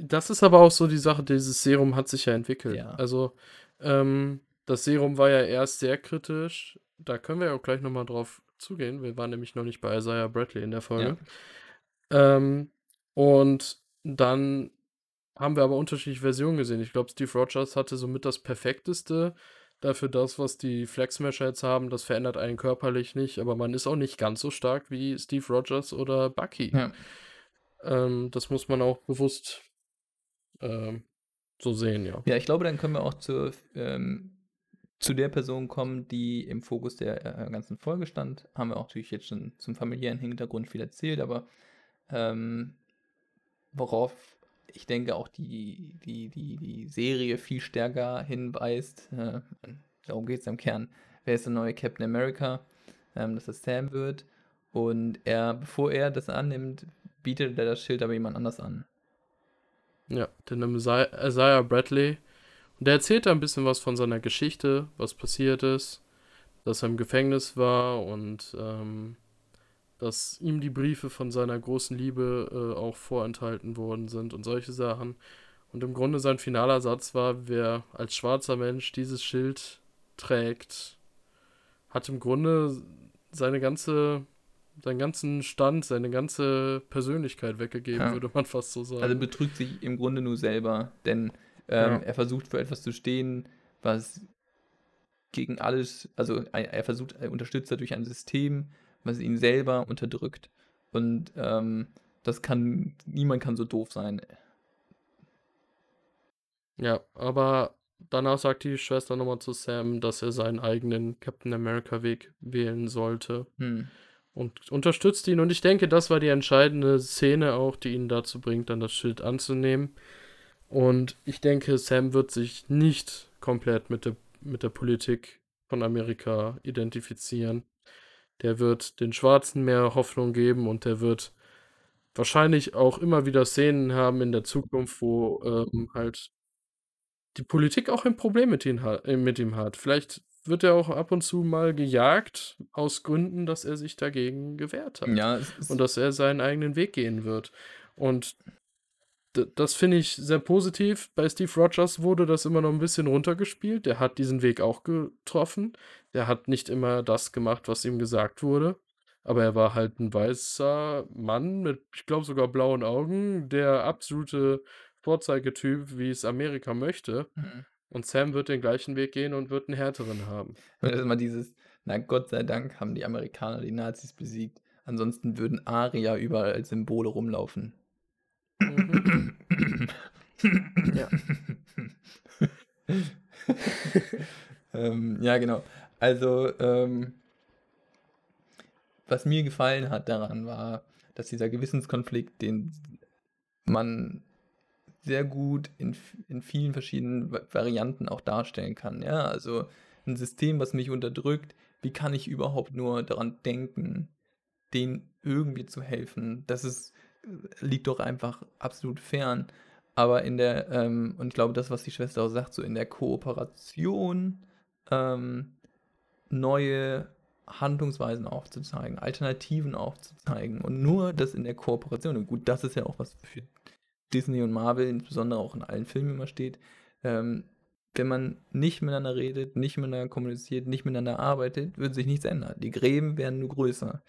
Das ist aber auch so die Sache, dieses Serum hat sich ja entwickelt. Ja. Also, ähm, das Serum war ja erst sehr kritisch. Da können wir ja auch gleich nochmal drauf zugehen. Wir waren nämlich noch nicht bei Isaiah Bradley in der Folge. Ja. Ähm, und dann haben wir aber unterschiedliche Versionen gesehen. Ich glaube, Steve Rogers hatte somit das perfekteste. Dafür das, was die Flag Smasher jetzt haben, das verändert einen körperlich nicht, aber man ist auch nicht ganz so stark wie Steve Rogers oder Bucky. Ja. Ähm, das muss man auch bewusst ähm, so sehen, ja. Ja, ich glaube, dann können wir auch zur, ähm, zu der Person kommen, die im Fokus der äh, ganzen Folge stand. Haben wir auch natürlich jetzt schon zum familiären Hintergrund viel erzählt, aber ähm, worauf ich denke auch die, die, die, die Serie viel stärker hinweist, äh, darum geht es im Kern, wer ist der neue Captain America, ähm, dass das Sam wird. Und er, bevor er das annimmt, bietet er das Schild aber jemand anders an. Ja, den Isaiah Bradley. Und der erzählt da ein bisschen was von seiner Geschichte, was passiert ist, dass er im Gefängnis war und ähm, dass ihm die Briefe von seiner großen Liebe äh, auch vorenthalten worden sind und solche Sachen. Und im Grunde sein finaler Satz war, wer als schwarzer Mensch dieses Schild trägt, hat im Grunde seine ganze, seinen ganzen Stand, seine ganze Persönlichkeit weggegeben, ja. würde man fast so sagen. Also betrügt sich im Grunde nur selber, denn ähm, ja. er versucht für etwas zu stehen, was gegen alles, also er versucht, er unterstützt dadurch ein System, was ihn selber unterdrückt. Und ähm, das kann, niemand kann so doof sein. Ja, aber danach sagt die Schwester nochmal zu Sam, dass er seinen eigenen Captain America Weg wählen sollte. Hm. Und unterstützt ihn. Und ich denke, das war die entscheidende Szene auch, die ihn dazu bringt, dann das Schild anzunehmen. Und ich denke, Sam wird sich nicht komplett mit der, mit der Politik von Amerika identifizieren. Der wird den Schwarzen mehr Hoffnung geben und der wird wahrscheinlich auch immer wieder Szenen haben in der Zukunft, wo ähm, halt die Politik auch ein Problem mit ihm, hat, äh, mit ihm hat. Vielleicht wird er auch ab und zu mal gejagt aus Gründen, dass er sich dagegen gewehrt hat. Ja, und dass er seinen eigenen Weg gehen wird. Und das finde ich sehr positiv. Bei Steve Rogers wurde das immer noch ein bisschen runtergespielt. Der hat diesen Weg auch getroffen. Der hat nicht immer das gemacht, was ihm gesagt wurde. Aber er war halt ein weißer Mann mit, ich glaube, sogar blauen Augen. Der absolute Vorzeigetyp, wie es Amerika möchte. Mhm. Und Sam wird den gleichen Weg gehen und wird einen härteren haben. Das ist immer dieses, na Gott sei Dank haben die Amerikaner die Nazis besiegt. Ansonsten würden Arier überall als Symbole rumlaufen. Ja. ähm, ja, genau. Also, ähm, was mir gefallen hat daran war, dass dieser Gewissenskonflikt, den man sehr gut in, in vielen verschiedenen Varianten auch darstellen kann. Ja, also ein System, was mich unterdrückt, wie kann ich überhaupt nur daran denken, denen irgendwie zu helfen? Das ist liegt doch einfach absolut fern. Aber in der, ähm, und ich glaube, das, was die Schwester auch sagt, so in der Kooperation ähm, neue Handlungsweisen aufzuzeigen, Alternativen aufzuzeigen und nur das in der Kooperation. Und gut, das ist ja auch was für Disney und Marvel, insbesondere auch in allen Filmen immer steht. Ähm, wenn man nicht miteinander redet, nicht miteinander kommuniziert, nicht miteinander arbeitet, wird sich nichts ändern. Die Gräben werden nur größer.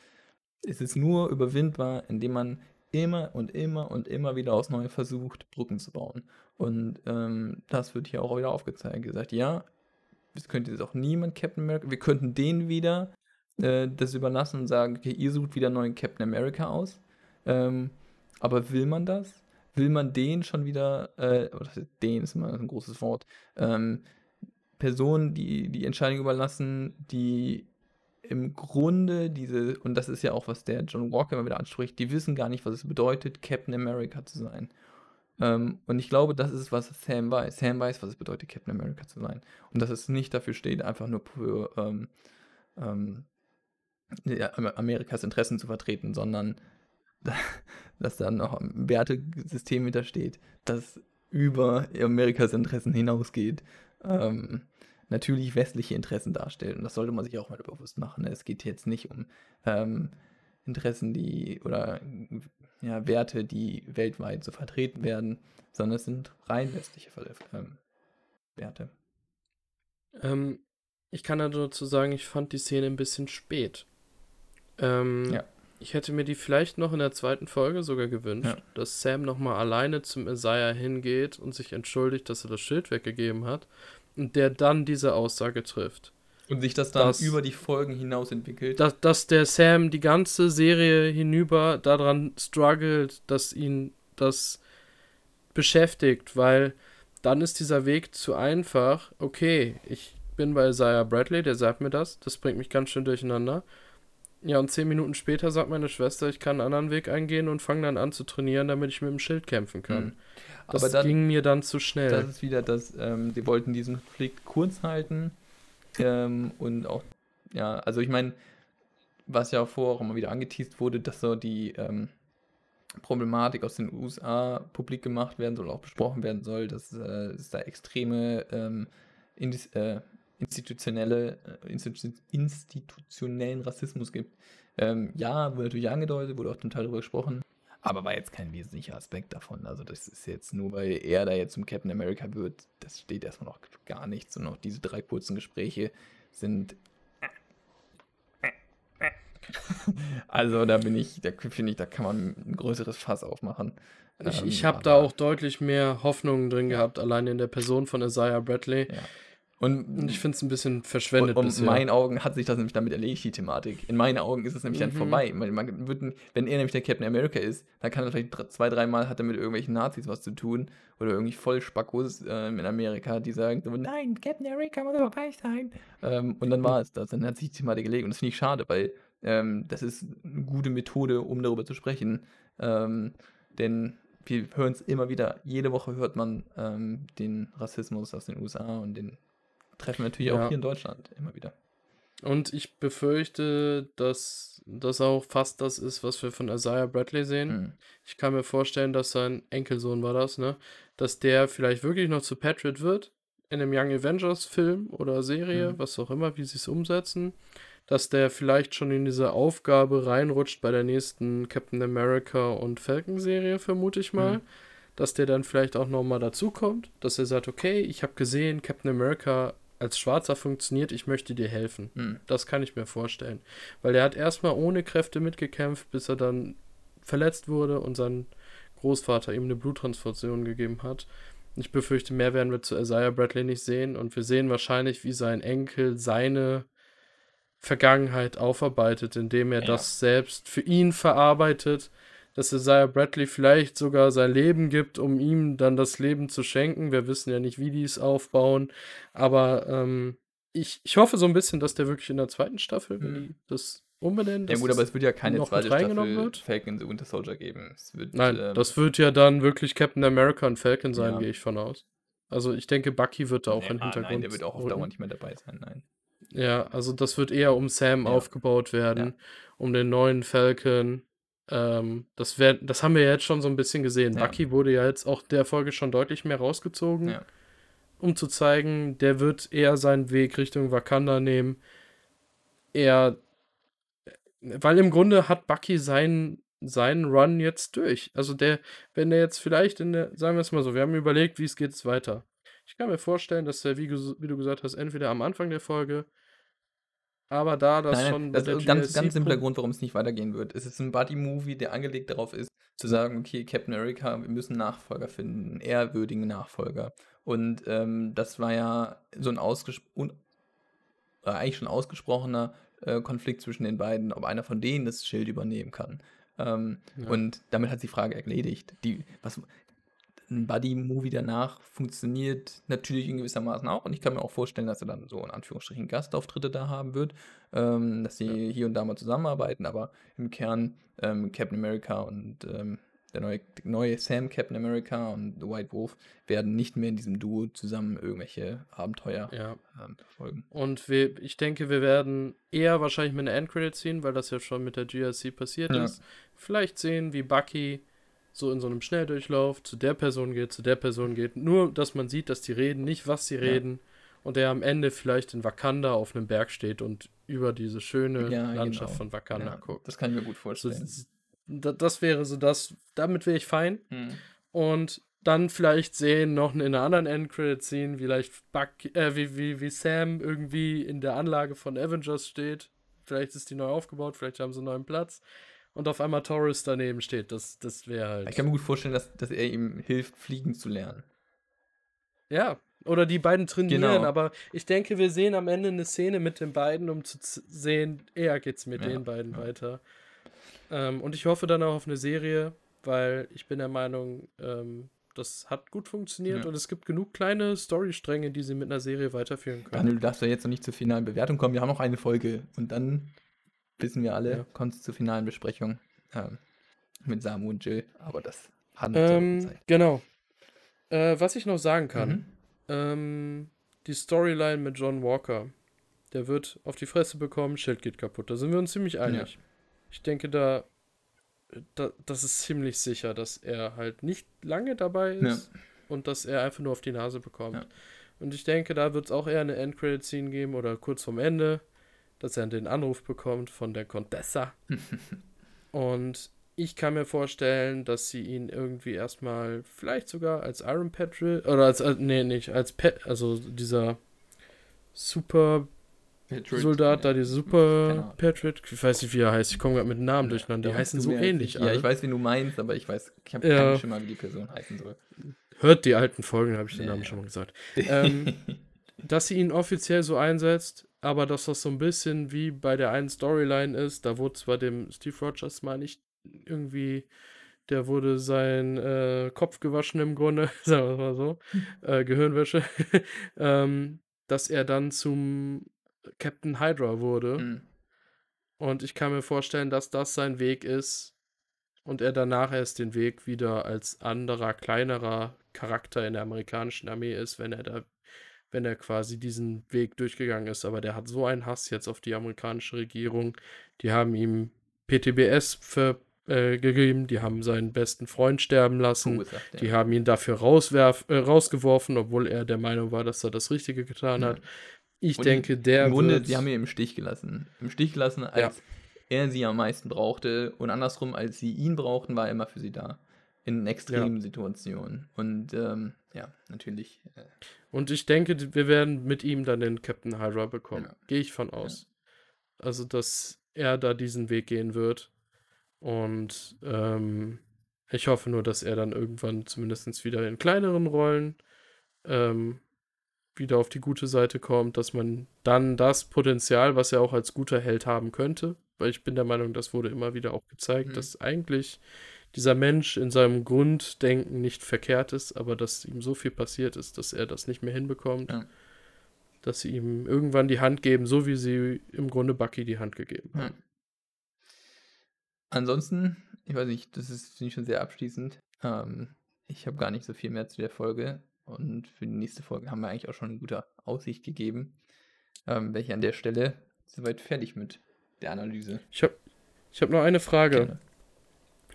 Es ist nur überwindbar, indem man immer und immer und immer wieder aufs Neue versucht, Brücken zu bauen. Und ähm, das wird hier auch wieder aufgezeigt. Gesagt, ja, es könnte jetzt auch niemand Captain America, wir könnten denen wieder äh, das überlassen und sagen, okay, ihr sucht wieder einen neuen Captain America aus. Ähm, aber will man das? Will man den schon wieder, äh, den ist immer ein großes Wort, ähm, Personen, die die Entscheidung überlassen, die im Grunde diese, und das ist ja auch, was der John Walker immer wieder anspricht, die wissen gar nicht, was es bedeutet, Captain America zu sein. Ähm, und ich glaube, das ist, was Sam weiß. Sam weiß, was es bedeutet, Captain America zu sein. Und dass es nicht dafür steht, einfach nur für ähm, ähm, ja, Amerikas Interessen zu vertreten, sondern dass da noch ein Wertesystem hintersteht, das über Amerikas Interessen hinausgeht, ähm, natürlich westliche Interessen darstellt. Und das sollte man sich auch mal bewusst machen. Es geht jetzt nicht um ähm, Interessen, die oder ja, Werte, die weltweit so vertreten werden, sondern es sind rein westliche ähm, Werte. Ähm, ich kann dazu sagen, ich fand die Szene ein bisschen spät. Ähm, ja. Ich hätte mir die vielleicht noch in der zweiten Folge sogar gewünscht, ja. dass Sam nochmal alleine zum Isaiah hingeht und sich entschuldigt, dass er das Schild weggegeben hat und der dann diese Aussage trifft. Und sich das dann dass, über die Folgen hinaus entwickelt. Dass, dass der Sam die ganze Serie hinüber daran struggelt, dass ihn das beschäftigt, weil dann ist dieser Weg zu einfach. Okay, ich bin bei Isaiah Bradley, der sagt mir das, das bringt mich ganz schön durcheinander. Ja, und zehn Minuten später sagt meine Schwester, ich kann einen anderen Weg eingehen und fange dann an zu trainieren, damit ich mit dem Schild kämpfen kann. Mhm. Das dann, ging mir dann zu schnell. Das ist wieder das, ähm, die wollten diesen Konflikt kurz halten ähm, und auch, ja, also ich meine, was ja vorher auch immer wieder angeteased wurde, dass so die ähm, Problematik aus den USA publik gemacht werden soll, auch besprochen werden soll, dass äh, es da extreme ähm, äh, institutionelle, äh, institu institutionellen Rassismus gibt. Ähm, ja, wurde natürlich angedeutet, wurde auch zum Teil darüber gesprochen, aber war jetzt kein wesentlicher Aspekt davon. Also das ist jetzt nur, weil er da jetzt zum Captain America wird, das steht erstmal noch gar nichts und auch diese drei kurzen Gespräche sind also da bin ich, da finde ich, da kann man ein größeres Fass aufmachen. Ich, ich ähm, habe da auch deutlich mehr Hoffnungen drin gehabt, allein in der Person von Isaiah Bradley. Ja. Und ich finde es ein bisschen verschwendet. Und, in meinen Augen hat sich das nämlich damit erledigt, die Thematik. In meinen Augen ist es nämlich mhm. dann vorbei. Man, man würden, wenn er nämlich der Captain America ist, dann kann er vielleicht zwei, dreimal hat er mit irgendwelchen Nazis was zu tun oder irgendwie Vollspackos äh, in Amerika, die sagen so, nein, Captain America muss dabei sein. Ähm, und dann war es das. Dann hat sich die Thematik erledigt. Und das finde ich schade, weil ähm, das ist eine gute Methode, um darüber zu sprechen. Ähm, denn wir hören es immer wieder. Jede Woche hört man ähm, den Rassismus aus den USA und den treffen wir natürlich ja. auch hier in Deutschland immer wieder. Und ich befürchte, dass das auch fast das ist, was wir von Isaiah Bradley sehen. Mhm. Ich kann mir vorstellen, dass sein Enkelsohn war das, ne? Dass der vielleicht wirklich noch zu Patriot wird in einem Young Avengers Film oder Serie, mhm. was auch immer, wie sie es umsetzen. Dass der vielleicht schon in diese Aufgabe reinrutscht bei der nächsten Captain America und Falcon Serie, vermute ich mal. Mhm. Dass der dann vielleicht auch nochmal dazukommt, dass er sagt, okay, ich habe gesehen, Captain America als Schwarzer funktioniert, ich möchte dir helfen. Hm. Das kann ich mir vorstellen. Weil er hat erstmal ohne Kräfte mitgekämpft, bis er dann verletzt wurde und sein Großvater ihm eine Bluttransfusion gegeben hat. Ich befürchte, mehr werden wir zu Isaiah Bradley nicht sehen und wir sehen wahrscheinlich, wie sein Enkel seine Vergangenheit aufarbeitet, indem er ja. das selbst für ihn verarbeitet dass Isaiah Bradley vielleicht sogar sein Leben gibt, um ihm dann das Leben zu schenken. Wir wissen ja nicht, wie die es aufbauen. Aber ähm, ich, ich hoffe so ein bisschen, dass der wirklich in der zweiten Staffel, wenn mhm. die das umbenennen. Ja gut, aber es wird ja keine zweite Staffel wird. Falcon the Winter Soldier geben. Wird, Nein, ähm, das wird ja dann wirklich Captain America und Falcon sein, ja. gehe ich von aus. Also ich denke, Bucky wird da auch nee, im Hintergrund. Nein, der wird auch auf Dauer nicht mehr dabei sein, nein. Ja, also das wird eher um Sam ja. aufgebaut werden, ja. um den neuen Falcon. Ähm, das, wär, das haben wir ja jetzt schon so ein bisschen gesehen. Ja. Bucky wurde ja jetzt auch der Folge schon deutlich mehr rausgezogen, ja. um zu zeigen, der wird eher seinen Weg Richtung Wakanda nehmen. Er, weil im Grunde hat Bucky seinen, seinen Run jetzt durch. Also der, wenn der jetzt vielleicht in der, sagen wir es mal so, wir haben überlegt, wie es geht weiter. Ich kann mir vorstellen, dass er, wie, wie du gesagt hast, entweder am Anfang der Folge aber da das Nein, schon. Das ist ein ganz, ganz simpler Grund, warum es nicht weitergehen wird. Es ist ein Buddy-Movie, der angelegt darauf ist, zu sagen, okay, Captain America, wir müssen Nachfolger finden, einen ehrwürdigen Nachfolger. Und ähm, das war ja so ein ausgesprochen, äh, eigentlich schon ausgesprochener äh, Konflikt zwischen den beiden, ob einer von denen das Schild übernehmen kann. Ähm, ja. Und damit hat sich die Frage erledigt. Die, was, ein Buddy-Movie danach funktioniert natürlich in gewissermaßen auch. Und ich kann mir auch vorstellen, dass er dann so in Anführungsstrichen Gastauftritte da haben wird, ähm, dass sie ja. hier und da mal zusammenarbeiten. Aber im Kern ähm, Captain America und ähm, der neue, neue Sam Captain America und The White Wolf werden nicht mehr in diesem Duo zusammen irgendwelche Abenteuer ja. ähm, verfolgen. Und wir, ich denke, wir werden eher wahrscheinlich mit einer Endcredit ziehen, weil das ja schon mit der GRC passiert ja. ist. Vielleicht sehen, wie Bucky so in so einem Schnelldurchlauf zu der Person geht, zu der Person geht. Nur, dass man sieht, dass die reden, nicht was sie reden. Und er am Ende vielleicht in Wakanda auf einem Berg steht und über diese schöne Ja, Landschaft genau. von Wakanda Ja, guckt. das kann ich mir gut So, vorstellen. das, das wäre so das, damit wäre ich fein. Hm. Und dann vielleicht sehen, noch in einer anderen Endcredit-Scene, vielleicht Buck, äh, wie, wie, wie Sam irgendwie in der Anlage von Avengers steht. Vielleicht ist die neu aufgebaut, vielleicht haben sie einen neuen Platz. Und auf einmal Taurus daneben steht. Das, das wäre halt. Ich kann mir gut vorstellen, dass, dass er ihm hilft, fliegen zu lernen. Ja, oder die beiden trainieren, Genau. aber ich denke, wir sehen am Ende eine Szene mit den beiden, um zu sehen, eher geht's mit Ja, den beiden ja. weiter. Ähm, und ich hoffe dann auch auf eine Serie, weil ich bin der Meinung, ähm, das hat gut funktioniert Ja. und es gibt genug kleine Storystränge, die sie mit einer Serie weiterführen können. Daniel, du darfst ja jetzt noch nicht zur finalen Bewertung kommen. Wir haben noch eine Folge und dann wissen wir alle, Ja. kommt es zur finalen Besprechung ähm, mit Samu und Jill. Aber das hat Ähm, genau. Äh, was ich noch sagen kann, Mhm. ähm, die Storyline mit John Walker, der wird auf die Fresse bekommen, Schild geht kaputt. Da sind wir uns ziemlich einig. Ich denke, da, da, das ist ziemlich sicher, dass er halt nicht lange dabei ist und dass er einfach nur auf die Nase bekommt. Ja. Und ich denke, da wird es auch eher eine Endcredit-Scene geben oder kurz vorm Ende, dass er den Anruf bekommt von der Contessa. und ich kann mir vorstellen, dass sie ihn irgendwie erstmal vielleicht sogar als Iron Patriot oder als, als nee, nicht, als Pet, also dieser Super Patriot, Soldat da, ja. die Keine Super. Patriot, ich weiß nicht, wie er heißt, ich komme gerade mit Namen Ja, durcheinander, die heißen so ähnlich. Ja, alle. ich weiß, wen du meinst, aber ich weiß, ich habe Ja. keinen Schimmer, wie die Person heißen soll. Hört die alten Folgen, habe ich den Namen schon mal gesagt. Ähm, dass sie ihn offiziell so einsetzt, aber dass das so ein bisschen wie bei der einen Storyline ist, da wurde zwar dem Steve Rogers mal nicht irgendwie, der wurde sein äh, Kopf gewaschen im Grunde, sagen wir mal so, äh, Gehirnwäsche, ähm, dass er dann zum Captain Hydra wurde. Hm. Und ich kann mir vorstellen, dass das sein Weg ist und er danach erst den Weg wieder als anderer, kleinerer Charakter in der amerikanischen Armee ist, wenn er da, wenn er quasi diesen Weg durchgegangen ist. Aber der hat so einen Hass jetzt auf die amerikanische Regierung. Die haben ihm PTBS ver, äh, gegeben, die haben seinen besten Freund sterben lassen. Verursacht, ja. Die haben ihn dafür rauswerf, äh, rausgeworfen, obwohl er der Meinung war, dass er das Richtige getan Ja. hat. Ich Und denke, der Im Grunde, die haben ihn im Stich gelassen. Im Stich gelassen, als er sie am meisten brauchte. Und andersrum, als sie ihn brauchten, war er immer für sie da. In extremen Situationen. Und ähm, ja, natürlich. Äh, Und ich denke, wir werden mit ihm dann den Captain Hydra bekommen. Ja. Gehe ich von aus. Also, dass er da diesen Weg gehen wird. Und ähm, ich hoffe nur, dass er dann irgendwann zumindest wieder in kleineren Rollen ähm, wieder auf die gute Seite kommt, dass man dann das Potenzial, was er auch als guter Held haben könnte, weil ich bin der Meinung, das wurde immer wieder auch gezeigt, Mhm. dass eigentlich dieser Mensch in seinem Grunddenken nicht verkehrt ist, aber dass ihm so viel passiert ist, dass er das nicht mehr hinbekommt, Ja. dass sie ihm irgendwann die Hand geben, so wie sie im Grunde Bucky die Hand gegeben ja. haben. Ansonsten, ich weiß nicht, das ist finde ich schon sehr abschließend. Ähm, ich habe gar nicht so viel mehr zu der Folge. Und für die nächste Folge haben wir eigentlich auch schon eine gute Aussicht gegeben. Ähm, ich an der Stelle soweit fertig mit der Analyse. Ich habe ich hab noch eine Frage. Gerne.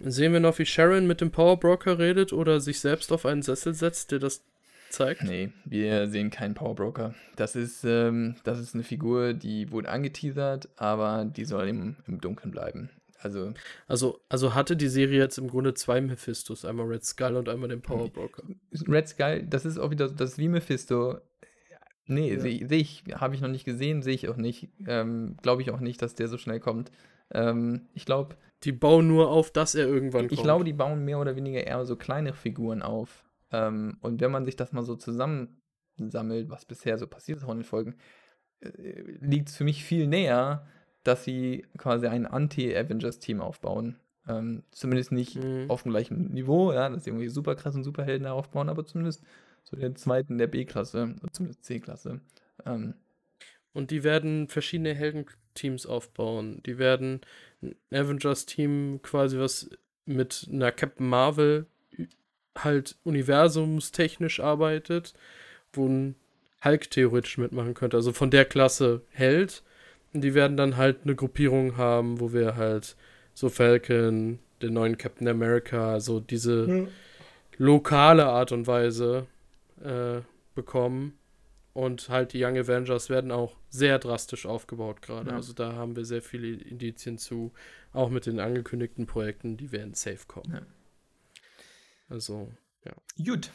Sehen wir noch, wie Sharon mit dem Power Broker redet oder sich selbst auf einen Sessel setzt, der das zeigt? Nee, wir sehen keinen Powerbroker. Das ist, ähm, das ist eine Figur, die wurde angeteasert, aber die soll im, im Dunkeln bleiben. Also, Also, also hatte die Serie jetzt im Grunde zwei Mephistos, einmal Red Skull und einmal den Power Broker. Red Skull, das ist auch wieder, das ist wie Mephisto. Nee, Ja. sehe seh ich, habe ich noch nicht gesehen, sehe ich auch nicht. Ähm, glaube ich auch nicht, dass der so schnell kommt. Ähm, ich glaube, Die bauen nur auf, dass er irgendwann ich glaube, die bauen mehr oder weniger eher so kleine Figuren auf. Ähm, und wenn man sich das mal so zusammensammelt, was bisher so passiert ist auch in den Folgen, äh, liegt es für mich viel näher, dass sie quasi ein Anti-Avengers-Team aufbauen. Ähm, zumindest nicht Mhm. auf dem gleichen Niveau, ja, dass sie irgendwie super krassen Superhelden aufbauen, aber zumindest so den zweiten der B-Klasse, zumindest C-Klasse. Ähm, Und die werden verschiedene Heldenteams aufbauen. Die werden ein Avengers-Team quasi was mit einer Captain Marvel halt universumstechnisch arbeitet, wo ein Hulk theoretisch mitmachen könnte. Also von der Klasse Held. Und die werden dann halt eine Gruppierung haben, wo wir halt so Falcon, der neuen Captain America so diese ja. lokale Art und Weise äh, bekommen. Und halt die Young Avengers werden auch sehr drastisch aufgebaut gerade. Ja. Also da haben wir sehr viele Indizien zu, auch mit den angekündigten Projekten, die werden safe kommen. Ja. Also, ja. Gut.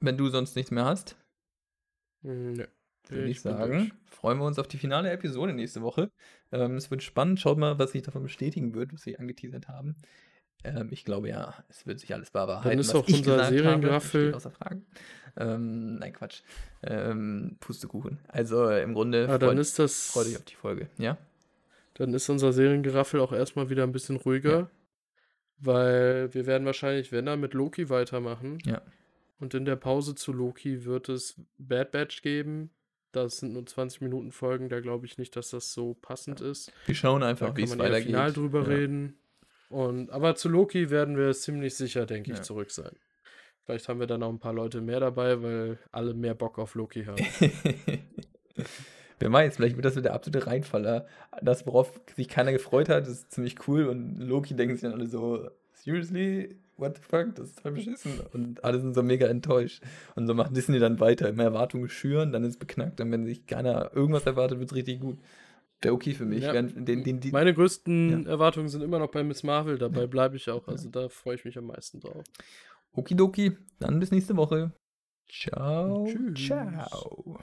Wenn du sonst nichts mehr hast, hm, Nö. würde ich sagen, freuen wir uns auf die finale Episode nächste Woche. Ähm, es wird spannend. Schaut mal, was sich davon bestätigen wird, was sie angeteasert haben. Ähm, ich glaube ja, es wird sich alles bewahrheiten. Dann ist auch unser. Außer Fragen. Ähm, nein, Quatsch. Ähm, Pustekuchen. Also im Grunde ah, dann freut, ist das, freut euch auf die Folge, ja? Dann ist unser Seriengeraffel auch erstmal wieder ein bisschen ruhiger. Ja. Weil wir werden wahrscheinlich, wenn dann, mit Loki weitermachen. Ja. Und in der Pause zu Loki wird es Bad Batch geben. Das sind nur 20 Minuten Folgen, da glaube ich nicht, dass das so passend ist. Wir schauen einfach, wie es weitergeht. Final drüber ja. reden. Und, aber zu Loki werden wir ziemlich sicher, denke ich, ja. zurück sein. Vielleicht haben wir dann auch ein paar Leute mehr dabei, weil alle mehr Bock auf Loki haben. Wer weiß, vielleicht wird das der absolute Reinfaller. Das, worauf sich keiner gefreut hat, ist ziemlich cool und Loki denken sich dann alle so, seriously? What the fuck? Das ist voll beschissen. Und alle sind so mega enttäuscht. Und so macht Disney dann weiter. Immer Erwartungen schüren, dann ist es beknackt. Und wenn sich keiner irgendwas erwartet, wird es richtig gut. Wäre okay für mich. Ja. Den, den, den, Meine größten ja. Erwartungen sind immer noch bei Miss Marvel, dabei bleibe ich auch. Also da freue ich mich am meisten drauf. Okidoki, dann bis nächste Woche. Ciao. Tschüss. Ciao.